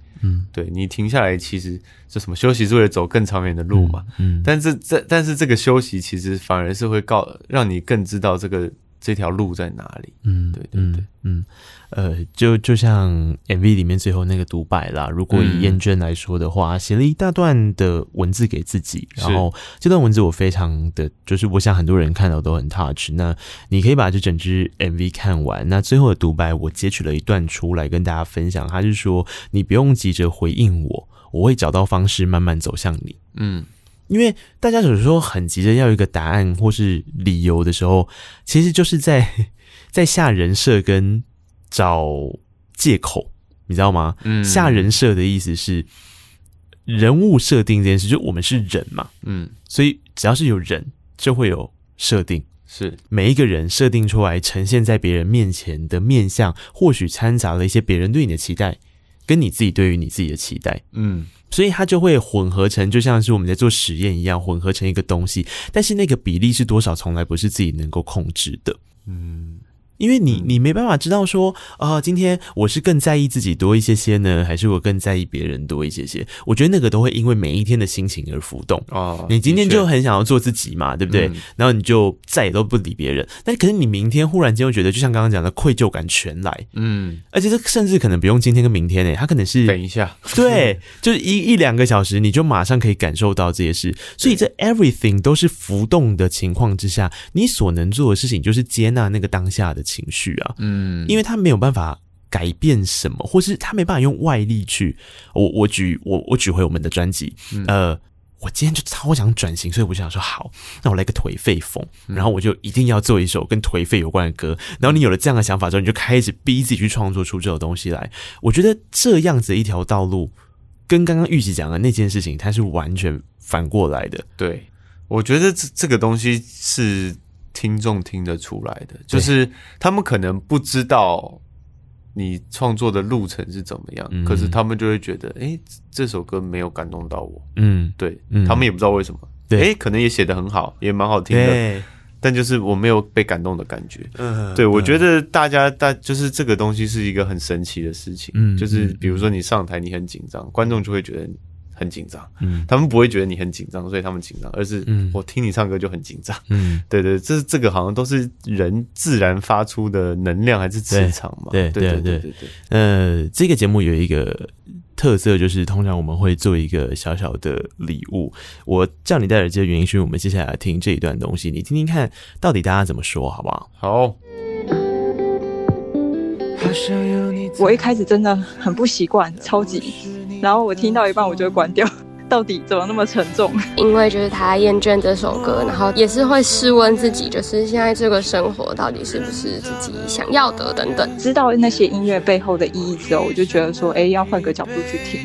对，你停下来，其实就什么休息是为了走更长远的路嘛。嗯，嗯，但是这但是这个休息其实反而是会告让你更知道这个。这条路在哪里？嗯，对对对，嗯，呃，就就像 MV 里面最后那个独白啦。如果以厌倦来说的话，写、嗯、了一大段的文字给自己，然后这段文字我非常的，就是我想很多人看到都很 touch。那你可以把这整支 MV 看完。那最后的独白我截取了一段出来跟大家分享，他是说：“你不用急着回应我，我会找到方式慢慢走向你。”嗯。因为大家有时候很急着要一个答案或是理由的时候，其实就是在 在下人设跟找借口，你知道吗？嗯，下人设的意思是人物设定这件事，就我们是人嘛，嗯，所以只要是有人，就会有设定，是。每一个人设定出来呈现在别人面前的面相，或许掺杂了一些别人对你的期待，跟你自己对于你自己的期待，嗯。所以它就会混合成，就像是我们在做实验一样，混合成一个东西。但是那个比例是多少，从来不是自己能够控制的。嗯。因为你，你没办法知道说，啊、呃，今天我是更在意自己多一些些呢，还是我更在意别人多一些些？我觉得那个都会因为每一天的心情而浮动。哦，你今天就很想要做自己嘛，对不对？嗯、然后你就再也都不理别人。但可是你明天忽然间又觉得，就像刚刚讲的，愧疚感全来。嗯，而且这甚至可能不用今天跟明天诶、欸，他可能是等一下，对，就是一一两个小时，你就马上可以感受到这些事。所以这 everything 都是浮动的情况之下，你所能做的事情就是接纳那个当下的情绪啊，嗯，因为他没有办法改变什么，或是他没办法用外力去。我我举我我举回我们的专辑，嗯，呃，我今天就超想转型，所以我就想说，好，那我来个颓废风，然后我就一定要做一首跟颓废有关的歌。然后你有了这样的想法之后，你就开始逼自己去创作出这种东西来。我觉得这样子一条道路，跟刚刚玉琪讲的那件事情，它是完全反过来的。对，我觉得这这个东西是。听众听得出来的，就是他们可能不知道你创作的路程是怎么样，嗯，可是他们就会觉得，哎，这首歌没有感动到我。嗯，对，嗯，他们也不知道为什么，对，欸、可能也写的很好，也蛮好听的。但就是我没有被感动的感觉。嗯，对，我觉得大家大就是这个东西是一个很神奇的事情。嗯，就是比如说你上台你很紧张，观众就会觉得你很紧张。嗯，他们不会觉得你很紧张，所以他们紧张，而是我听你唱歌就很紧张。嗯，对对，这这个好像都是人自然发出的能量还是磁场嘛？对对对对对。呃，这个节目有一个。特色就是，通常我们会做一个小小的礼物。我叫你戴耳机的原因，是因为我们接下来听这一段东西，你听听看到底大家怎么说，好不好？好。我一开始真的很不习惯，超级，然后我听到一半，我就会关掉。到底怎么那么沉重？因为就是他厌倦这首歌，然后也是会试问自己，就是现在这个生活到底是不是自己想要的等等。知道那些音乐背后的意义之后，我就觉得说，哎，要换个角度去听，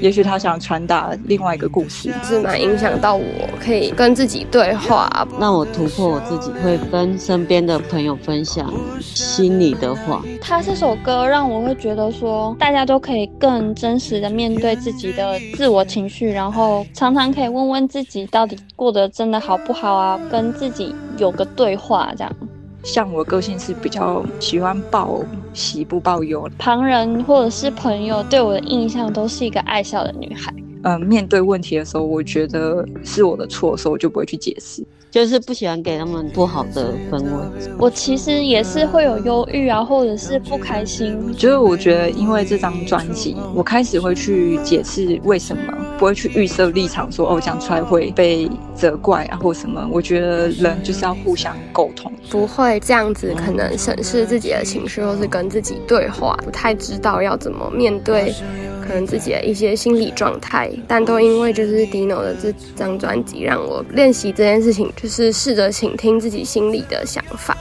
也许他想传达另外一个故事，是蛮影响到我，可以跟自己对话，让我突破我自己，会跟身边的朋友分享心里的话。他这首歌让我会觉得说，大家都可以更真实的面对自己的自我情绪。然后常常可以问问自己，到底过得真的好不好啊？跟自己有个对话，这样。像我个性是比较喜欢报喜不报忧，旁人或者是朋友对我的印象都是一个爱笑的女孩。嗯、呃，面对问题的时候，我觉得是我的错的时候，我就不会去解释。就是不喜欢给他们不好的氛围。我其实也是会有忧郁啊，或者是不开心。就是我觉得，因为这张专辑，我开始会去解释为什么，不会去预设立场说，说哦讲出来会被责怪啊，或什么。我觉得人就是要互相沟通，不会这样子，可能审视自己的情绪，或是跟自己对话，不太知道要怎么面对。可能自己的一些心理状态，但都因为就是 Dino 的这张专辑，让我练习这件事情，就是试着倾听自己心里的想法。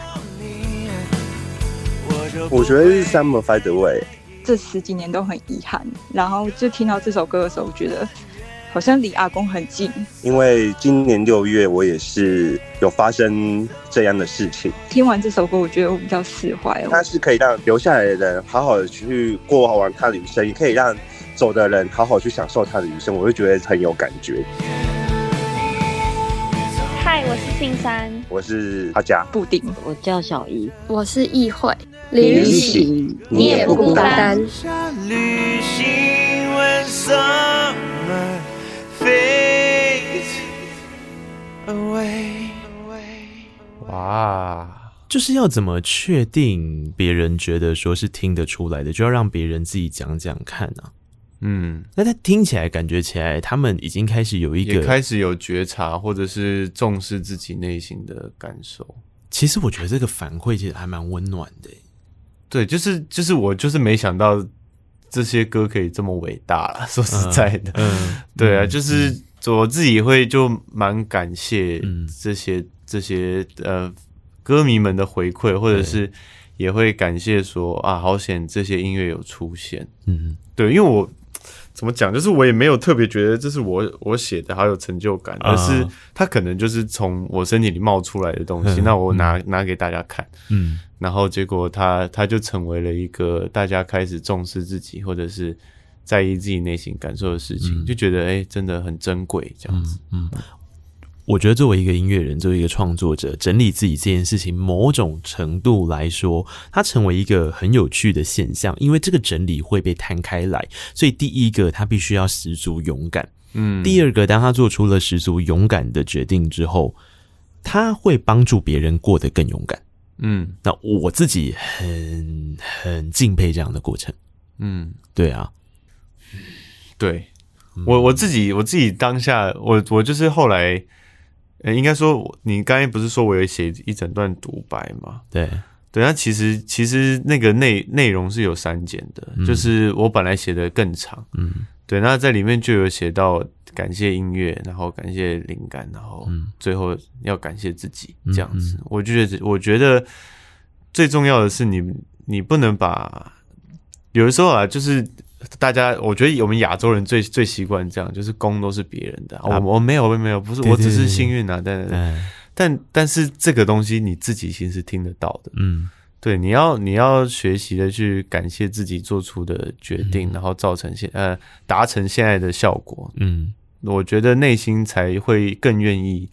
我觉得是 Summer Find the Way，这十几年都很遗憾，然后就听到这首歌的时候，我觉得好像离阿公很近。因为今年六月我也是有发生这样的事情。听完这首歌，我觉得我比较释怀了。它是可以让留下来的人好好的去过完他的余生，也可以让。走的人好好去享受他的余生，我会觉得很有感觉。嗨，我是信山，我是阿佳，布丁，我叫小姨，我是易慧。旅行，你也不孤单。哇，就是要怎么确定别人觉得说是听得出来的，就要让别人自己讲讲看啊。嗯，那他听起来感觉起来，他们已经开始有一个开始有觉察，或者是重视自己内心的感受。其实我觉得这个反馈其实还蛮温暖的。对，就是就是我就是没想到这些歌可以这么伟大了。说实在的，嗯，嗯对啊，就是我自己会就蛮感谢这些、嗯、这些呃歌迷们的回馈，或者是也会感谢说啊，好险这些音乐有出现。嗯，对，因为我。怎么讲？就是我也没有特别觉得这是我我写的好有成就感，而是它可能就是从我身体里冒出来的东西。那我拿拿给大家看，嗯，然后结果它它就成为了一个大家开始重视自己或者是在意自己内心感受的事情，就觉得哎，真的很珍贵这样子，嗯。我觉得作为一个音乐人，作为一个创作者，整理自己这件事情，某种程度来说，它成为一个很有趣的现象，因为这个整理会被摊开来。所以，第一个，他必须要十足勇敢。嗯。第二个，当他做出了十足勇敢的决定之后，他会帮助别人过得更勇敢。嗯。那我自己很很敬佩这样的过程。嗯，对啊。对，我我自己我自己当下，我我就是后来。呃，应该说，你刚才不是说我有写一整段独白吗？对，对，那其实其实那个内内容是有删减的，嗯，就是我本来写的更长，嗯，对，那在里面就有写到感谢音乐，然后感谢灵感，然后最后要感谢自己，这样子，嗯。嗯，我觉得我觉得最重要的是你你不能把有的时候啊，就是。大家，我觉得我们亚洲人最最习惯这样，就是功都是别人的。我、啊、我没有，我没有，不是，我只是幸运啊。对对对，但但是这个东西你自己其实是听得到的。嗯，对，你要你要学习的去感谢自己做出的决定，嗯、然后造成现呃达成现在的效果。嗯，我觉得内心才会更愿意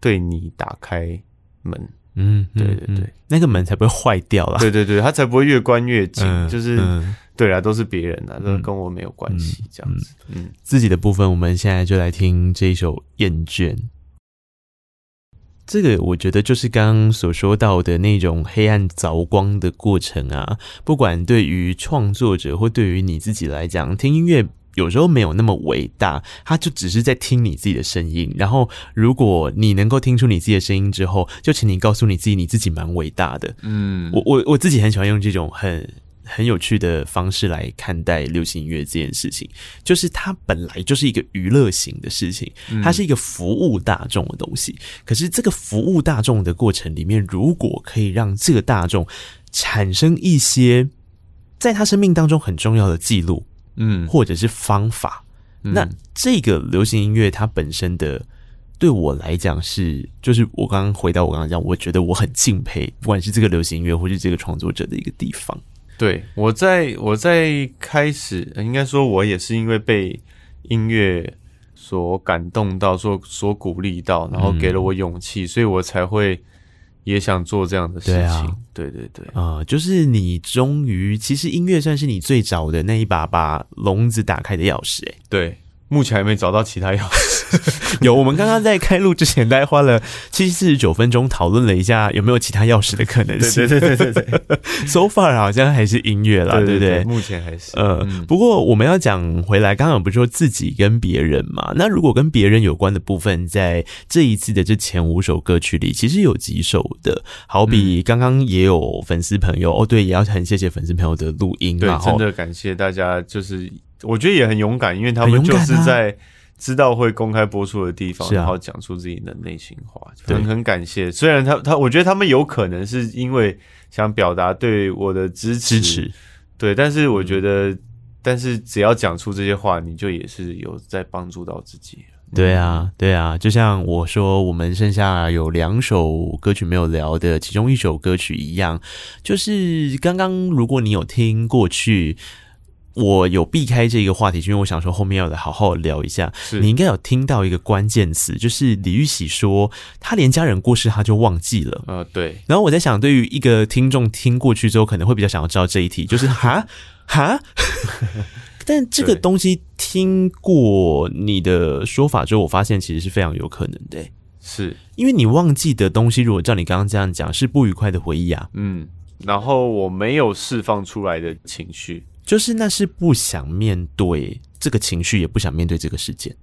对你打开门。嗯，对对对，那个门才不会坏掉啦。对对对，它才不会越关越紧。嗯、就是、嗯、对啊，都是别人的，都跟我没有关系，嗯、这样子。嗯，自己的部分，我们现在就来听这一首《厌倦》。这个我觉得就是刚刚所说到的那种黑暗凿光的过程啊。不管对于创作者或对于你自己来讲，听音乐有时候没有那么伟大，他就只是在听你自己的声音。然后，如果你能够听出你自己的声音之后，就请你告诉你自己，你自己蛮伟大的。嗯，我我我自己很喜欢用这种很。很有趣的方式来看待流行音乐这件事情，就是它本来就是一个娱乐型的事情，它是一个服务大众的东西。可是这个服务大众的过程里面，如果可以让这个大众产生一些在他生命当中很重要的记录，嗯，或者是方法，那这个流行音乐它本身的对我来讲是，就是我刚刚回到我刚刚讲，我觉得我很敬佩，不管是这个流行音乐或是这个创作者的一个地方。对，我在我在开始，应该说，我也是因为被音乐所感动到，所所鼓励到，然后给了我勇气，嗯，所以我才会也想做这样的事情。对啊，对对对，啊，呃，就是你终于，其实音乐算是你最早的那一把把笼子打开的钥匙，哎，对。目前还没找到其他钥匙。有，我们刚刚在开录之前，大概花了七四十九分钟讨论了一下有没有其他钥匙的可能性。对对对对对，So far 好像还是音乐啦，对不对？目前还是。呃、嗯，不过我们要讲回来，刚刚不是说自己跟别人嘛？那如果跟别人有关的部分，在这一次的这前五首歌曲里，其实有几首的，好比刚刚也有粉丝朋友、嗯、哦，对，也要很谢谢粉丝朋友的录音，对，真的感谢大家，就是。我觉得也很勇敢，因为他们就是在知道会公开播出的地方，啊、然后讲出自己的内心话，很很感谢。虽然他他，我觉得他们有可能是因为想表达对我的支持，支持，对，但是我觉得，嗯、但是只要讲出这些话，你就也是有在帮助到自己。对啊，对啊，就像我说，我们剩下有两首歌曲没有聊的，其中一首歌曲一样，就是刚刚如果你有听过去。我有避开这个话题，因为我想说后面要来好好聊一下。你应该有听到一个关键词，就是李玉玺说他连家人过世他就忘记了。呃，对。然后我在想，对于一个听众听过去之后，可能会比较想要知道这一题，就是哈哈。但这个东西听过你的说法之后，我发现其实是非常有可能的，是因为你忘记的东西，如果照你刚刚这样讲，是不愉快的回忆啊。嗯，然后我没有释放出来的情绪。就是那是不想面对这个情绪，也不想面对这个事件，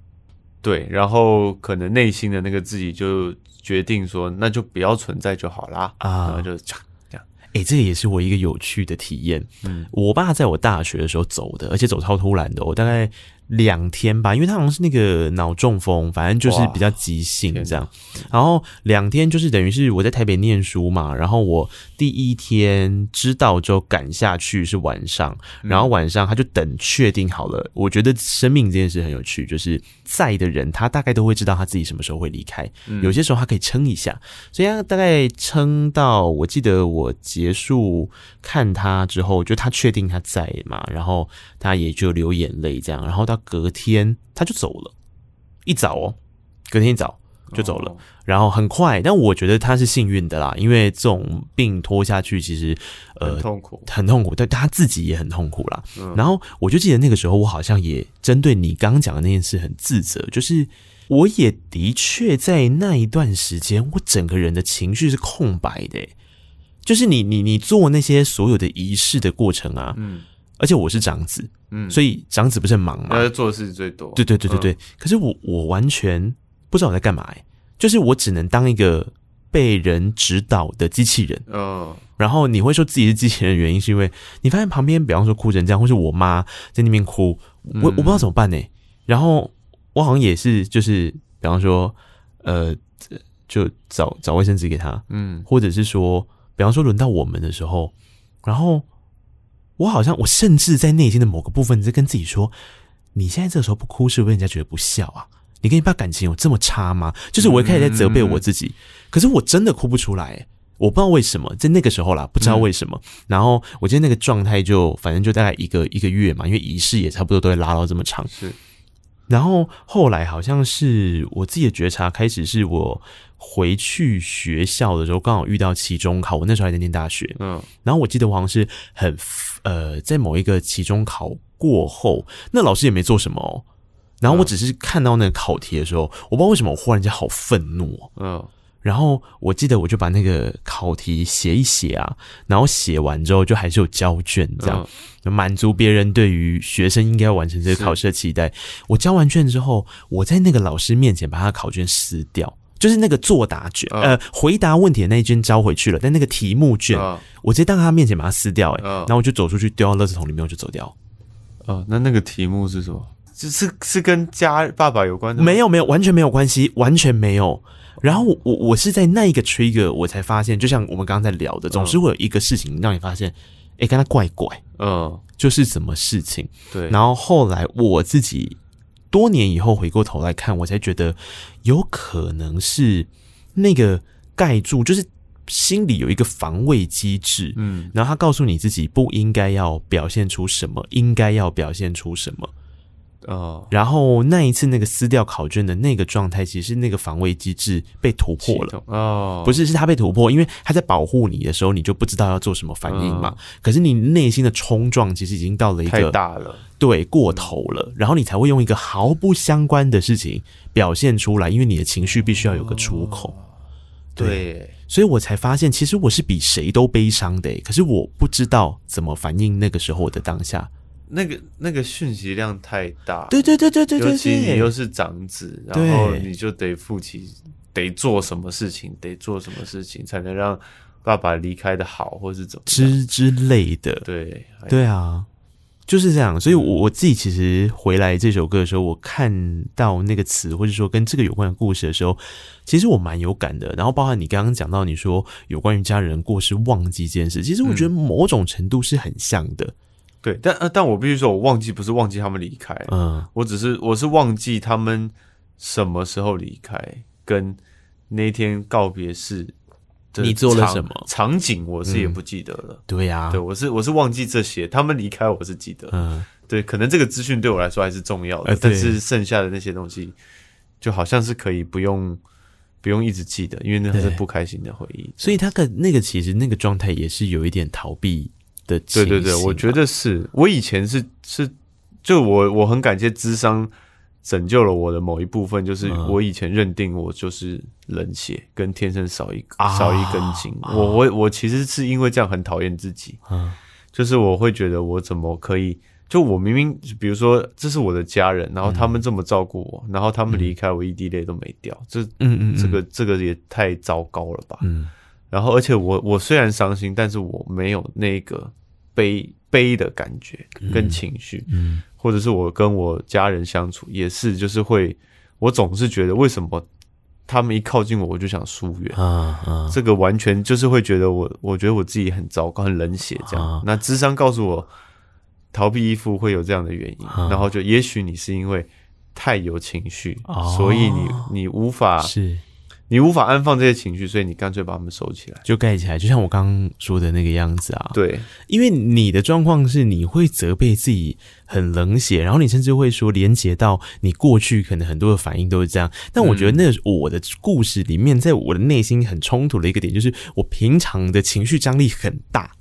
对，然后可能内心的那个自己就决定说，那就不要存在就好啦。啊，然后就这样，哎，这也是我一个有趣的体验。嗯，我爸在我大学的时候走的，而且走超突然的，我大概。两天吧，因为他好像是那个脑中风，反正就是比较急性这样。然后两天就是等于是我在台北念书嘛，然后我第一天知道之后赶下去是晚上，然后晚上他就等确定好了。我觉得生命这件事很有趣，就是在的人他大概都会知道他自己什么时候会离开，有些时候他可以撑一下，所以他大概撑到我记得我结束看他之后，就他确定他在嘛，然后他也就流眼泪这样，然后到。隔天他就走了，一早哦，隔天一早就走了，然后很快。但我觉得他是幸运的啦，因为这种病拖下去，其实呃很痛苦，很痛苦，但他自己也很痛苦啦。然后我就记得那个时候，我好像也针对你刚刚讲的那件事很自责，就是我也的确在那一段时间，我整个人的情绪是空白的，就是你你你做那些所有的仪式的过程啊，嗯。而且我是长子，嗯，所以长子不是很忙嘛，他做的事情最多。对对对对对。嗯、可是我我完全不知道我在干嘛，哎，就是我只能当一个被人指导的机器人。嗯。然后你会说自己是机器人的原因，是因为你发现旁边，比方说哭成这样，或是我妈在那边哭，我我不知道怎么办呢？然后我好像也是，就是比方说，呃，就找找卫生纸给他，嗯，或者是说，比方说轮到我们的时候，然后。我好像，我甚至在内心的某个部分在跟自己说：“你现在这个时候不哭，是不是人家觉得不孝啊？你跟你爸感情有这么差吗？”就是我一开始在责备我自己，可是我真的哭不出来，我不知道为什么，在那个时候啦，不知道为什么。然后我觉得那个状态就，反正就大概一个一个月嘛，因为仪式也差不多都会拉到这么长。是，然后后来好像是我自己的觉察开始，是我回去学校的时候刚好遇到期中考，我那时候还在念大学，嗯，然后我记得我好像是很呃，在某一个期中考过后，那老师也没做什么哦，然后我只是看到那个考题的时候，我不知道为什么我忽然间好愤怒，嗯。然后我记得我就把那个考题写一写啊，然后写完之后就还是有交卷，这样、嗯、满足别人对于学生应该要完成这个考试的期待。我交完卷之后，我在那个老师面前把他考卷撕掉，就是那个作答卷，嗯、呃，回答问题的那一卷交回去了，但那个题目卷，嗯、我直接当他面前把它撕掉，然后我就走出去丢到垃圾桶里面，我就走掉。哦，那那个题目是什么？是是跟家爸爸有关的？没有没有，完全没有关系，完全没有。然后我我我是在那一个 trigger，我才发现，就像我们刚刚在聊的，总是会有一个事情让你发现，哎，跟他怪怪，嗯，就是什么事情？对。然后后来我自己多年以后回过头来看，我才觉得有可能是那个盖住，就是心里有一个防卫机制，嗯，然后他告诉你自己不应该要表现出什么，应该要表现出什么。哦，然后那一次那个撕掉考卷的那个状态，其实是那个防卫机制被突破了。哦，不是，是他被突破，因为他在保护你的时候，你就不知道要做什么反应嘛。可是你内心的冲撞其实已经到了一个太大了，对，过头了，然后你才会用一个毫不相关的事情表现出来，因为你的情绪必须要有个出口。对，所以我才发现，其实我是比谁都悲伤的，可是我不知道怎么反应那个时候的当下。那个那个讯息量太大，对对对对对，尤其你又是长子，然后你就得负起，得做什么事情，得做什么事情才能让爸爸离开的好，或是怎么之之类的。对对啊，就是这样。所以，我我自己其实回来这首歌的时候，我看到那个词，或者说跟这个有关的故事的时候，其实我蛮有感的。然后，包含你刚刚讲到你说有关于家人过世忘记这件事，其实我觉得某种程度是很像的。对，但呃，但我必须说，我忘记不是忘记他们离开，嗯，我只是我是忘记他们什么时候离开，跟那天告别式，你做了什么场景，我是也不记得了。嗯、对呀、啊，对，我是我是忘记这些，他们离开我是记得，嗯，对，可能这个资讯对我来说还是重要的，呃、但是剩下的那些东西，就好像是可以不用不用一直记得，因为那是不开心的回忆。所以他的那个其实那个状态也是有一点逃避。对对对，我觉得是我以前是是，就我我很感谢智商拯救了我的某一部分，就是我以前认定我就是冷血，跟天生少一少一根筋。我我我其实是因为这样很讨厌自己，就是我会觉得我怎么可以，就我明明比如说这是我的家人，然后他们这么照顾我，然后他们离开我一滴泪都没掉，这嗯嗯这个这个也太糟糕了吧。然后而且我我虽然伤心，但是我没有那个。悲悲的感觉跟情绪，嗯，嗯，或者是我跟我家人相处也是，就是会，我总是觉得为什么他们一靠近我，我就想疏远啊啊！这个完全就是会觉得我，我觉得我自己很糟糕，很冷血这样。啊、那智商告诉我，逃避依附会有这样的原因，啊、然后就也许你是因为太有情绪，哦、所以你你无法是。你无法安放这些情绪，所以你干脆把它们收起来，就盖起来，就像我刚刚说的那个样子啊。对，因为你的状况是你会责备自己很冷血，然后你甚至会说连接到你过去可能很多的反应都是这样。但我觉得那我的故事里面，在我的内心很冲突的一个点，就是我平常的情绪张力很大。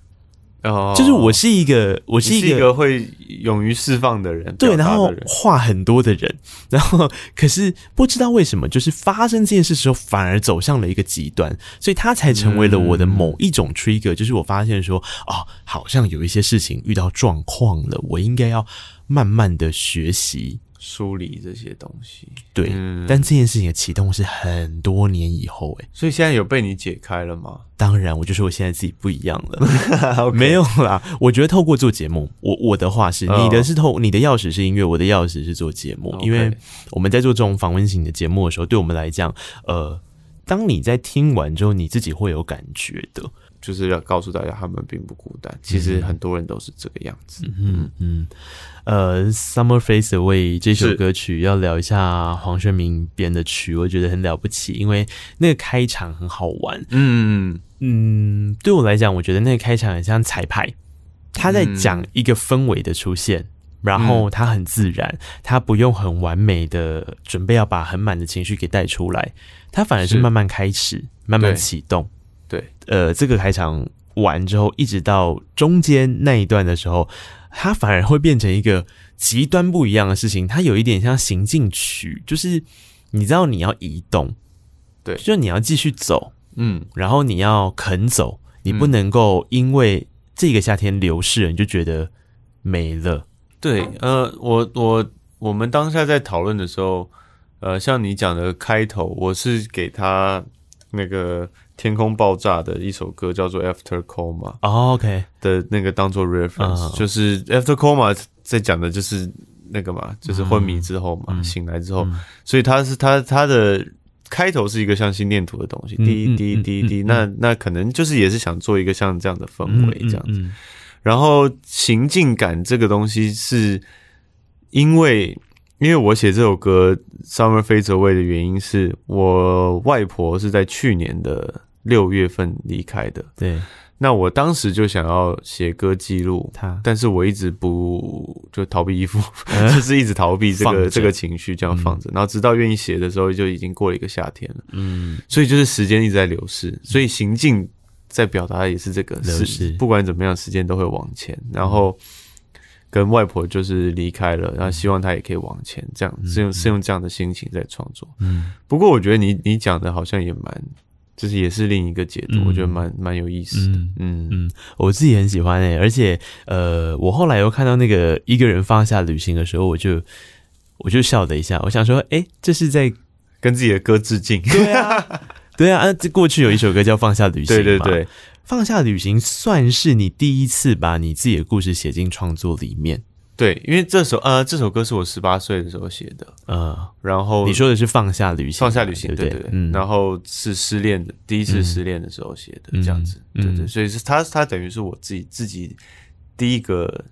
哦，就是我是一个，我是一个，是一个会勇于释放的人，对，然后话很多的人，然后可是不知道为什么，就是发生这件事时候，反而走向了一个极端，所以他才成为了我的某一种 trigger，、嗯、就是我发现说，哦，好像有一些事情遇到状况了，我应该要慢慢的学习。梳理这些东西，对，嗯、但这件事情的启动是很多年以后，诶，所以现在有被你解开了吗？当然，我就说我现在自己不一样了 没有啦。我觉得透过做节目，我我的话是，你的是透，你的钥匙是音乐，我的钥匙是做节目。因为我们在做这种访问型的节目的时候，对我们来讲，呃，当你在听完之后，你自己会有感觉的。就是要告诉大家，他们并不孤单。其实很多人都是这个样子。嗯嗯嗯。呃，《Summer Fades Away》这首歌曲要聊一下黄轩明编的曲，我觉得很了不起，因为那个开场很好玩。嗯嗯，对我来讲，我觉得那个开场很像彩排，他在讲一个氛围的出现，然后他很自然，他不用很完美的准备要把很满的情绪给带出来，他反而是慢慢开始，慢慢启动。对，呃，这个开场完之后，一直到中间那一段的时候，它反而会变成一个极端不一样的事情。它有一点像行进曲，就是你知道你要移动，对，就你要继续走，嗯，然后你要肯走，你不能够因为这个夏天流逝了，你就觉得没了。对，呃，我我我们当下在讨论的时候，呃，像你讲的开头，我是给他那个。天空爆炸的一首歌叫做 After Coma，哦，OK。的那个当做 reference，就是 After Coma 在讲的就是那个嘛，就是昏迷之后嘛，醒来之后，所以它是它它的开头是一个像心电图的东西，滴滴滴滴，那那可能就是也是想做一个像这样的氛围这样子，然后行进感这个东西是因为。因为我写这首歌《Summer Fades Away》的原因是我外婆是在去年的六月份离开的。对，那我当时就想要写歌记录他，但是我一直不就逃避依附，嗯、就是一直逃避这个着这个情绪，这样放着。嗯、然后直到愿意写的时候，就已经过了一个夏天了。嗯，所以就是时间一直在流逝，所以行进在表达的也是这个流逝。不管怎么样，时间都会往前。然后。跟外婆就是离开了，然后希望她也可以往前，这样是用是用这样的心情在创作。嗯，不过我觉得你你讲的好像也蛮，就是也是另一个解读，嗯、我觉得蛮蛮有意思的。嗯嗯，嗯，我自己很喜欢诶、欸，而且呃，我后来又看到那个一个人放下旅行的时候，我就我就笑了一下，我想说，哎、欸，这是在跟自己的歌致敬。对啊，对啊，这过去有一首歌叫《放下旅行》，对对对。放下旅行算是你第一次把你自己的故事写进创作里面，对，因为这首呃这首歌是我十八岁的时候写的，呃，然后你说的是放下旅行，放下旅行，对对对，嗯，然后是失恋的第一次失恋的时候写的，这样子，对对，所以是他他等于是我自己自己第一个。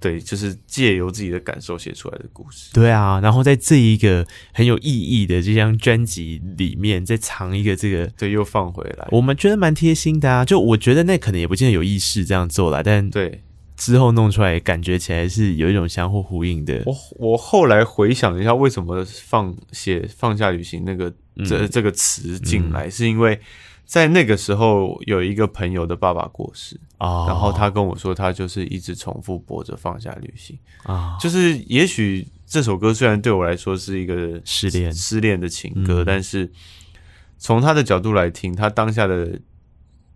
对，就是借由自己的感受写出来的故事。对啊，然后在这一个很有意义的这张专辑里面，再藏一个这个，对，又放回来，我们觉得蛮贴心的啊。就我觉得那可能也不见得有意识这样做啦，但对之后弄出来，感觉起来是有一种相互呼应的。我我后来回想一下，为什么放写放下旅行那个这、嗯、这个词进来，是因为。在那个时候，有一个朋友的爸爸过世，oh. 然后他跟我说，他就是一直重复播着《放下旅行》啊，oh. 就是也许这首歌虽然对我来说是一个失恋失恋的情歌，嗯、但是从他的角度来听，他当下的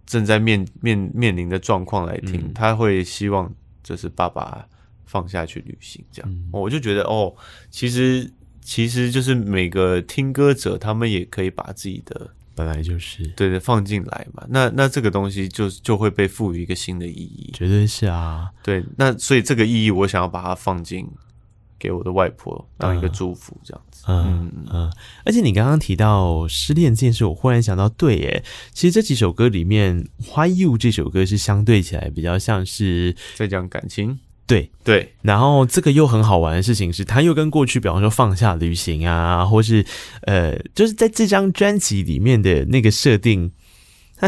正在面面面临的状况来听，嗯、他会希望就是爸爸放下去旅行，这样，嗯、我就觉得哦，其实其实就是每个听歌者，他们也可以把自己的。本来就是对对，放进来嘛，那那这个东西就就会被赋予一个新的意义，绝对是啊。对，那所以这个意义，我想要把它放进给我的外婆当一个祝福，这样子。嗯嗯，嗯。而且你刚刚提到失恋这件事，我忽然想到，对耶，其实这几首歌里面，《Why You》这首歌是相对起来比较像是在讲感情。对对，然后这个又很好玩的事情是，它又跟过去，比方说放下旅行啊，或是呃，就是在这张专辑里面的那个设定，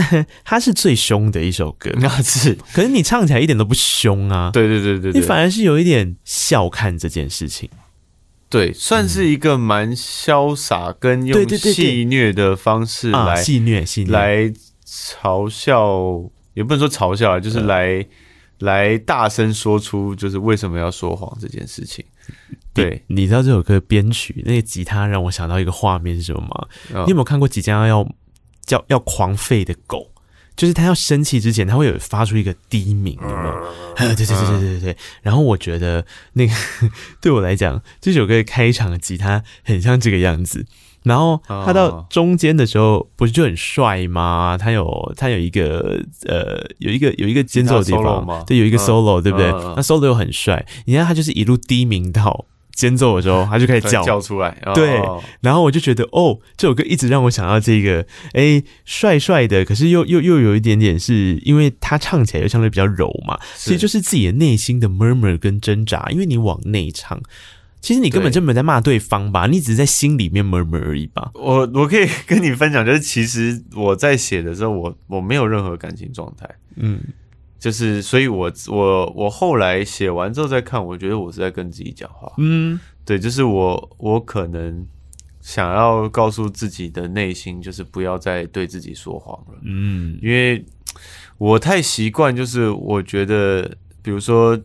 它是最凶的一首歌，那 是，可是你唱起来一点都不凶啊，对对对对，你反而是有一点笑看这件事情，对，算是一个蛮潇洒跟用戏谑的方式来戏谑戏谑来嘲笑，也不能说嘲笑啊，就是来。来大声说出就是为什么要说谎这件事情。对，你知道这首歌编曲那个吉他让我想到一个画面是什么吗？你有没有看过即将要叫要狂吠的狗？就是它要生气之前，它会有发出一个低鸣，有没有？对对对对对对对。然后我觉得那个 对我来讲，这首歌的开场的吉他很像这个样子。然后他到中间的时候，不是就很帅吗？他有他有一个呃，有一个有一个间奏的地方，对，有一个 solo，对不对？那 solo 又很帅。你看他就是一路低鸣到间奏的时候，他就开始叫叫出来。对，然后我就觉得，哦，这首歌一直让我想到这个，哎，帅帅的，可是又又又有一点点是，因为他唱起来又相对比较柔嘛，所以就是自己的内心的 murmur 跟挣扎，因为你往内唱。其实你根本就没在骂对方吧，你只是在心里面 murmur 而已吧。我我可以跟你分享，就是其实我在写的时候，我我没有任何感情状态。嗯，就是所以我我我后来写完之后再看，我觉得我是在跟自己讲话。嗯，对，就是我我可能想要告诉自己的内心，就是不要再对自己说谎了。嗯，因为我太习惯，就是我觉得，比如说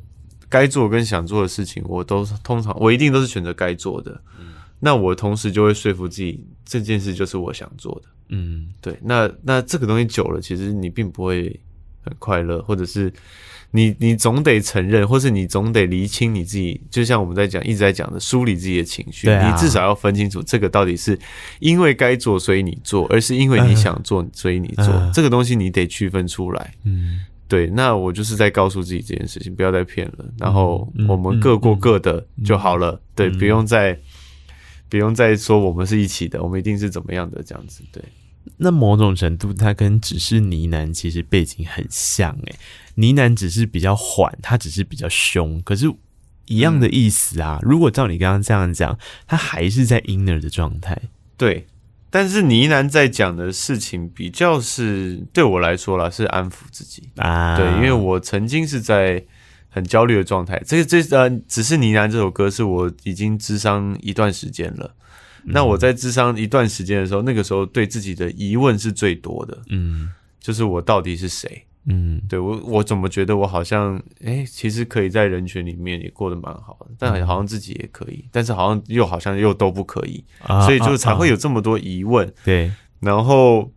该做跟想做的事情，我都通常我一定都是选择该做的。嗯那我同时就会说服自己，这件事就是我想做的。嗯，对。那那这个东西久了，其实你并不会很快乐，或者是你你总得承认，或是你总得厘清你自己。就像我们在讲，一直在讲的，梳理自己的情绪。你至少要分清楚，这个到底是因为该做所以你做，而是因为你想做所以你做。呃、这个东西你得区分出来。嗯，对。那我就是在告诉自己这件事情，不要再骗了。然后我们各过各的就好了。嗯、对，不用再。不用再说我们是一起的，我们一定是怎么样的这样子。对，那某种程度，它跟只是呢喃其实背景很像诶，呢喃只是比较缓，它只是比较凶，可是一样的意思啊。嗯、如果照你刚刚这样讲，它还是在 inner 的状态。对，但是呢喃在讲的事情比较是对我来说啦，是安抚自己啊。对，因为我曾经是在。很焦虑的状态，这个这呃，只是呢喃这首歌是我已经智商一段时间了。嗯、那我在智商一段时间的时候，那个时候对自己的疑问是最多的，嗯，就是我到底是谁？嗯，对我我怎么觉得我好像哎、欸，其实可以在人群里面也过得蛮好的，但好像自己也可以，但是好像又好像又都不可以，啊、所以就才会有这么多疑问。啊啊、对，然后。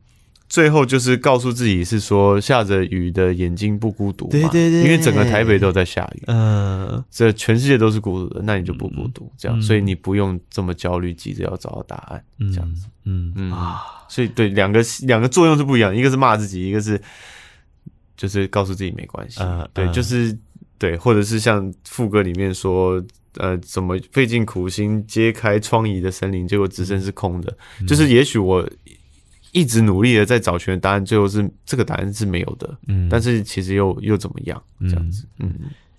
最后就是告诉自己是说，下着雨的眼睛不孤独嘛，对对对，因为整个台北都在下雨，嗯，这全世界都是孤独的，那你就不孤独，这样，所以你不用这么焦虑，急着要找到答案，这样子，嗯嗯啊，所以对两个两个作用是不一样，一个是骂自己，一个是就是告诉自己没关系，对，就是对，或者是像副歌里面说，呃，怎么费尽苦心揭开疮痍的森林，结果只剩是空的，就是也许我。一直努力的在找寻答案，最后是这个答案是没有的。嗯，但是其实又又怎么样？这样子。嗯，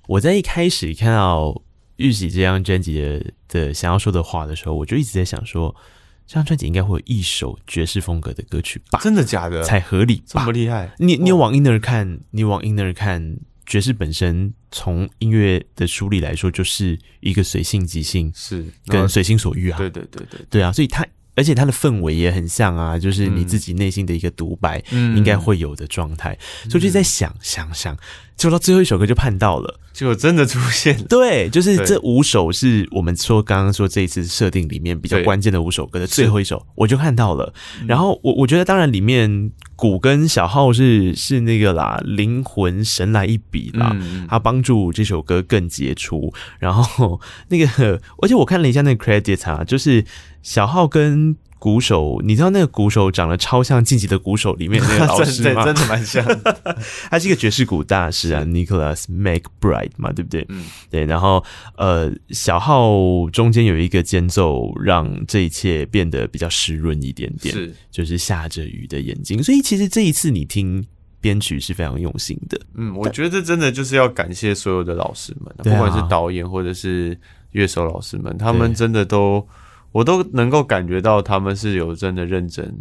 我在一开始看到玉玺这张专辑的的想要说的话的时候，我就一直在想说，这张专辑应该会有一首爵士风格的歌曲吧？真的假的？才合理吧？这么厉害？你你往 inner 看，你往 inner 看，爵士本身从音乐的梳理来说，就是一个随性即兴，是跟随心所欲啊。对对对对，对啊，所以它。而且它的氛围也很像啊，就是你自己内心的一个独白，应该会有的状态。嗯、所以就在想想想，就到最后一首歌就盼到了，就真的出现了。对，就是这五首是我们说刚刚说这一次设定里面比较关键的五首歌的最后一首，我就看到了。然后我我觉得当然里面鼓跟小号是是那个啦，灵魂神来一笔啦，他帮助这首歌更杰出。然后那个，而且我看了一下那个 credit 啊，就是。小号跟鼓手，你知道那个鼓手长得超像《晋级的鼓手》里面那个老师吗？真的蛮像的。他是一个爵士鼓大师啊，Nicholas McBride 嘛，对不对？嗯，对。然后呃，小号中间有一个间奏，让这一切变得比较湿润一点点，是就是下着雨的眼睛。所以其实这一次你听编曲是非常用心的。嗯，我觉得真的就是要感谢所有的老师们，不管是导演或者是乐手老师们，他们真的都。我都能够感觉到他们是有真的认真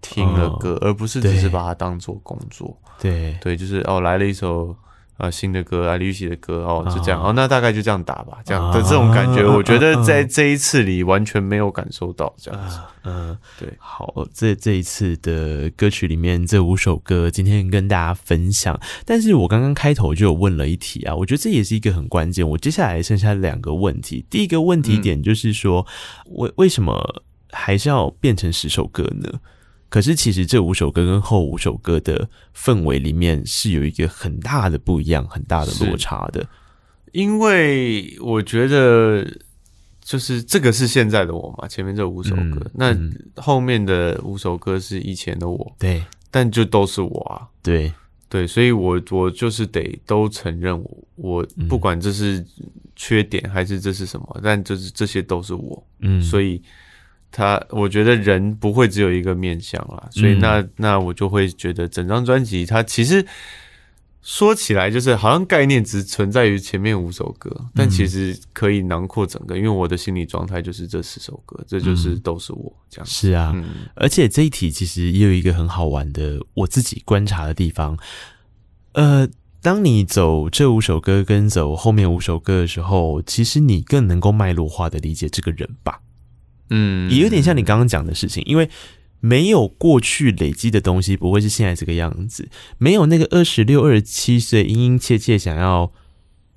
听了歌，哦、而不是只是把它当做工作。对对，就是哦，来了一首啊、呃、新的歌啊，李玉玺的歌哦，就这样哦，哦，那大概就这样打吧，这样的这种感觉，我觉得在这一次里完全没有感受到这样子。嗯、呃，对，好，这这一次的歌曲里面这五首歌，今天跟大家分享。但是我刚刚开头就有问了一题啊，我觉得这也是一个很关键。我接下来剩下两个问题，第一个问题点就是说，为、嗯、为什么还是要变成十首歌呢？可是其实这五首歌跟后五首歌的氛围里面是有一个很大的不一样、很大的落差的。因为我觉得。就是这个是现在的我嘛，前面这五首歌，嗯、那后面的五首歌是以前的我，对，但就都是我啊，对。对，所以我我就是得都承认我，我不管这是缺点还是这是什么，嗯、但就是这些都是我，嗯，所以他我觉得人不会只有一个面相啦，所以那那我就会觉得整张专辑它其实。说起来就是好像概念只存在于前面五首歌，但其实可以囊括整个，因为我的心理状态就是这十首歌，这就是都是我这样。是啊，嗯，而且这一题其实也有一个很好玩的我自己观察的地方，呃。当你走这五首歌跟走后面五首歌的时候，其实你更能够脉络化的理解这个人吧。嗯，也有点像你刚刚讲的事情，因为没有过去累积的东西，不会是现在这个样子。没有那个二十六、二十七岁殷殷切切想要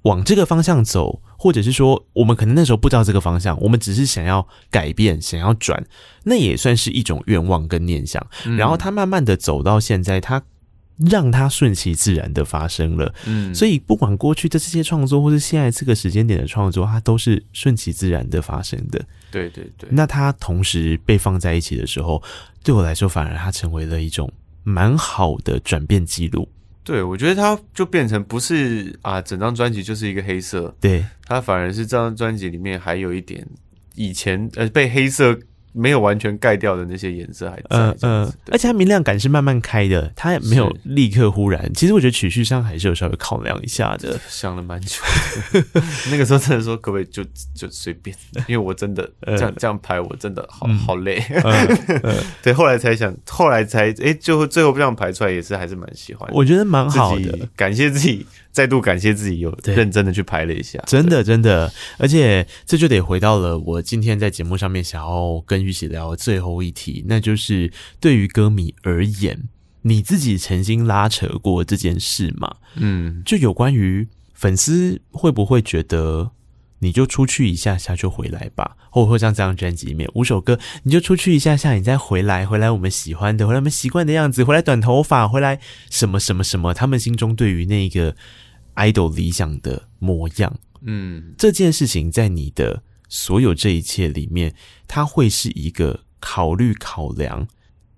往这个方向走，或者是说，我们可能那时候不知道这个方向，我们只是想要改变、想要转，那也算是一种愿望跟念想。然后他慢慢的走到现在，他。让它顺其自然的发生了，嗯，所以不管过去的这些创作，或是现在这个时间点的创作，它都是顺其自然的发生的。对对对。那它同时被放在一起的时候，对我来说，反而它成为了一种蛮好的转变记录。对，我觉得它就变成不是啊，整张专辑就是一个黑色，对，它反而是这张专辑里面还有一点以前呃被黑色。没有完全盖掉的那些颜色还在，嗯嗯、呃，而且它明亮感是慢慢开的，它也没有立刻忽然。其实我觉得曲序上还是有稍微考量一下的，想了蛮久。的。那个时候真的说可不可以就就随便，因为我真的 这样、呃、这样拍我真的好、嗯、好累。对，后来才想，后来才哎，最后最后这样排出来也是还是蛮喜欢的。我觉得蛮好的，感谢自己。再度感谢自己有认真的去拍了一下，真的真的，而且这就得回到了我今天在节目上面想要跟郁玺聊的最后一题，那就是对于歌迷而言，你自己曾经拉扯过这件事吗？嗯，就有关于粉丝会不会觉得你就出去一下下就回来吧，或者会像这张专辑里面五首歌，你就出去一下下，你再回来，回来我们喜欢的，回来我们习惯的样子，回来短头发，回来什么什么什么，他们心中对于那个。idol 理想的模样，嗯，这件事情在你的所有这一切里面，它会是一个考虑、考量，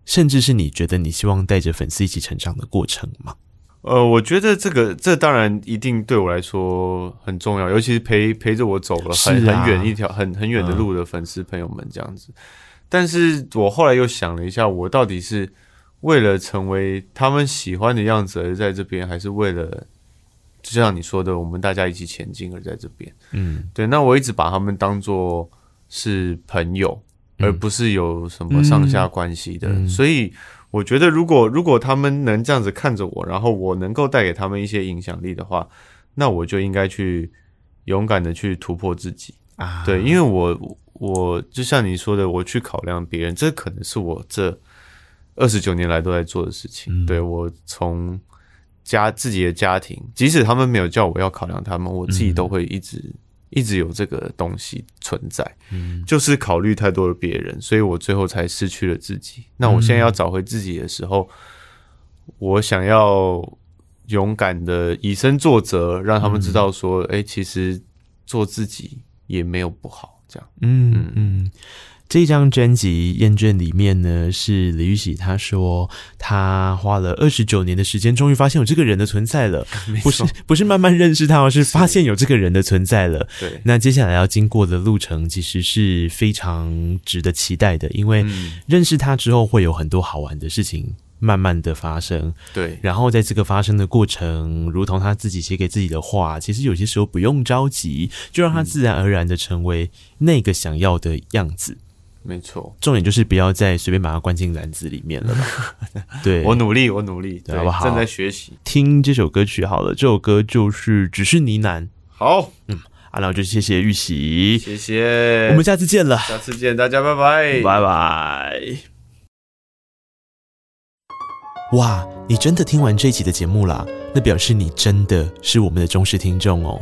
甚至是你觉得你希望带着粉丝一起成长的过程吗？呃，我觉得这个这当然一定对我来说很重要，尤其是陪陪着我走了很、啊、很远一条很很远的路的粉丝朋友们这样子。嗯、但是我后来又想了一下，我到底是为了成为他们喜欢的样子而在这边，还是为了？就像你说的，我们大家一起前进而在这边，嗯，对。那我一直把他们当做是朋友，嗯，而不是有什么上下关系的。嗯，所以我觉得，如果如果他们能这样子看着我，然后我能够带给他们一些影响力的话，那我就应该去勇敢的去突破自己啊。对，因为我我就像你说的，我去考量别人，这可能是我这二十九年来都在做的事情。嗯，对，我从。家自己的家庭，即使他们没有叫我要考量他们，我自己都会一直、嗯、一直有这个东西存在。嗯，就是考虑太多了别人，所以我最后才失去了自己。那我现在要找回自己的时候，嗯、我想要勇敢的以身作则，让他们知道说，哎、嗯欸，其实做自己也没有不好。这样，嗯嗯。嗯这张专辑《厌倦》里面呢，是李玉玺他说他花了二十九年的时间，终于发现有这个人的存在了。不是不是慢慢认识他，而是发现有这个人的存在了。对，那接下来要经过的路程其实是非常值得期待的，因为认识他之后会有很多好玩的事情慢慢的发生。对，然后在这个发生的过程，如同他自己写给自己的话，其实有些时候不用着急，就让他自然而然的成为那个想要的样子。没错，重点就是不要再随便把它关进篮子里面了吧。对，我努力，我努力，对，好不好？正在学习。听这首歌曲好了，这首歌就是《只是呢喃》。好，嗯，啊，那我就谢谢玉玺，谢谢，我们下次见了，下次见，大家拜拜，拜拜。哇，你真的听完这一集的节目啦？那表示你真的是我们的忠实听众哦。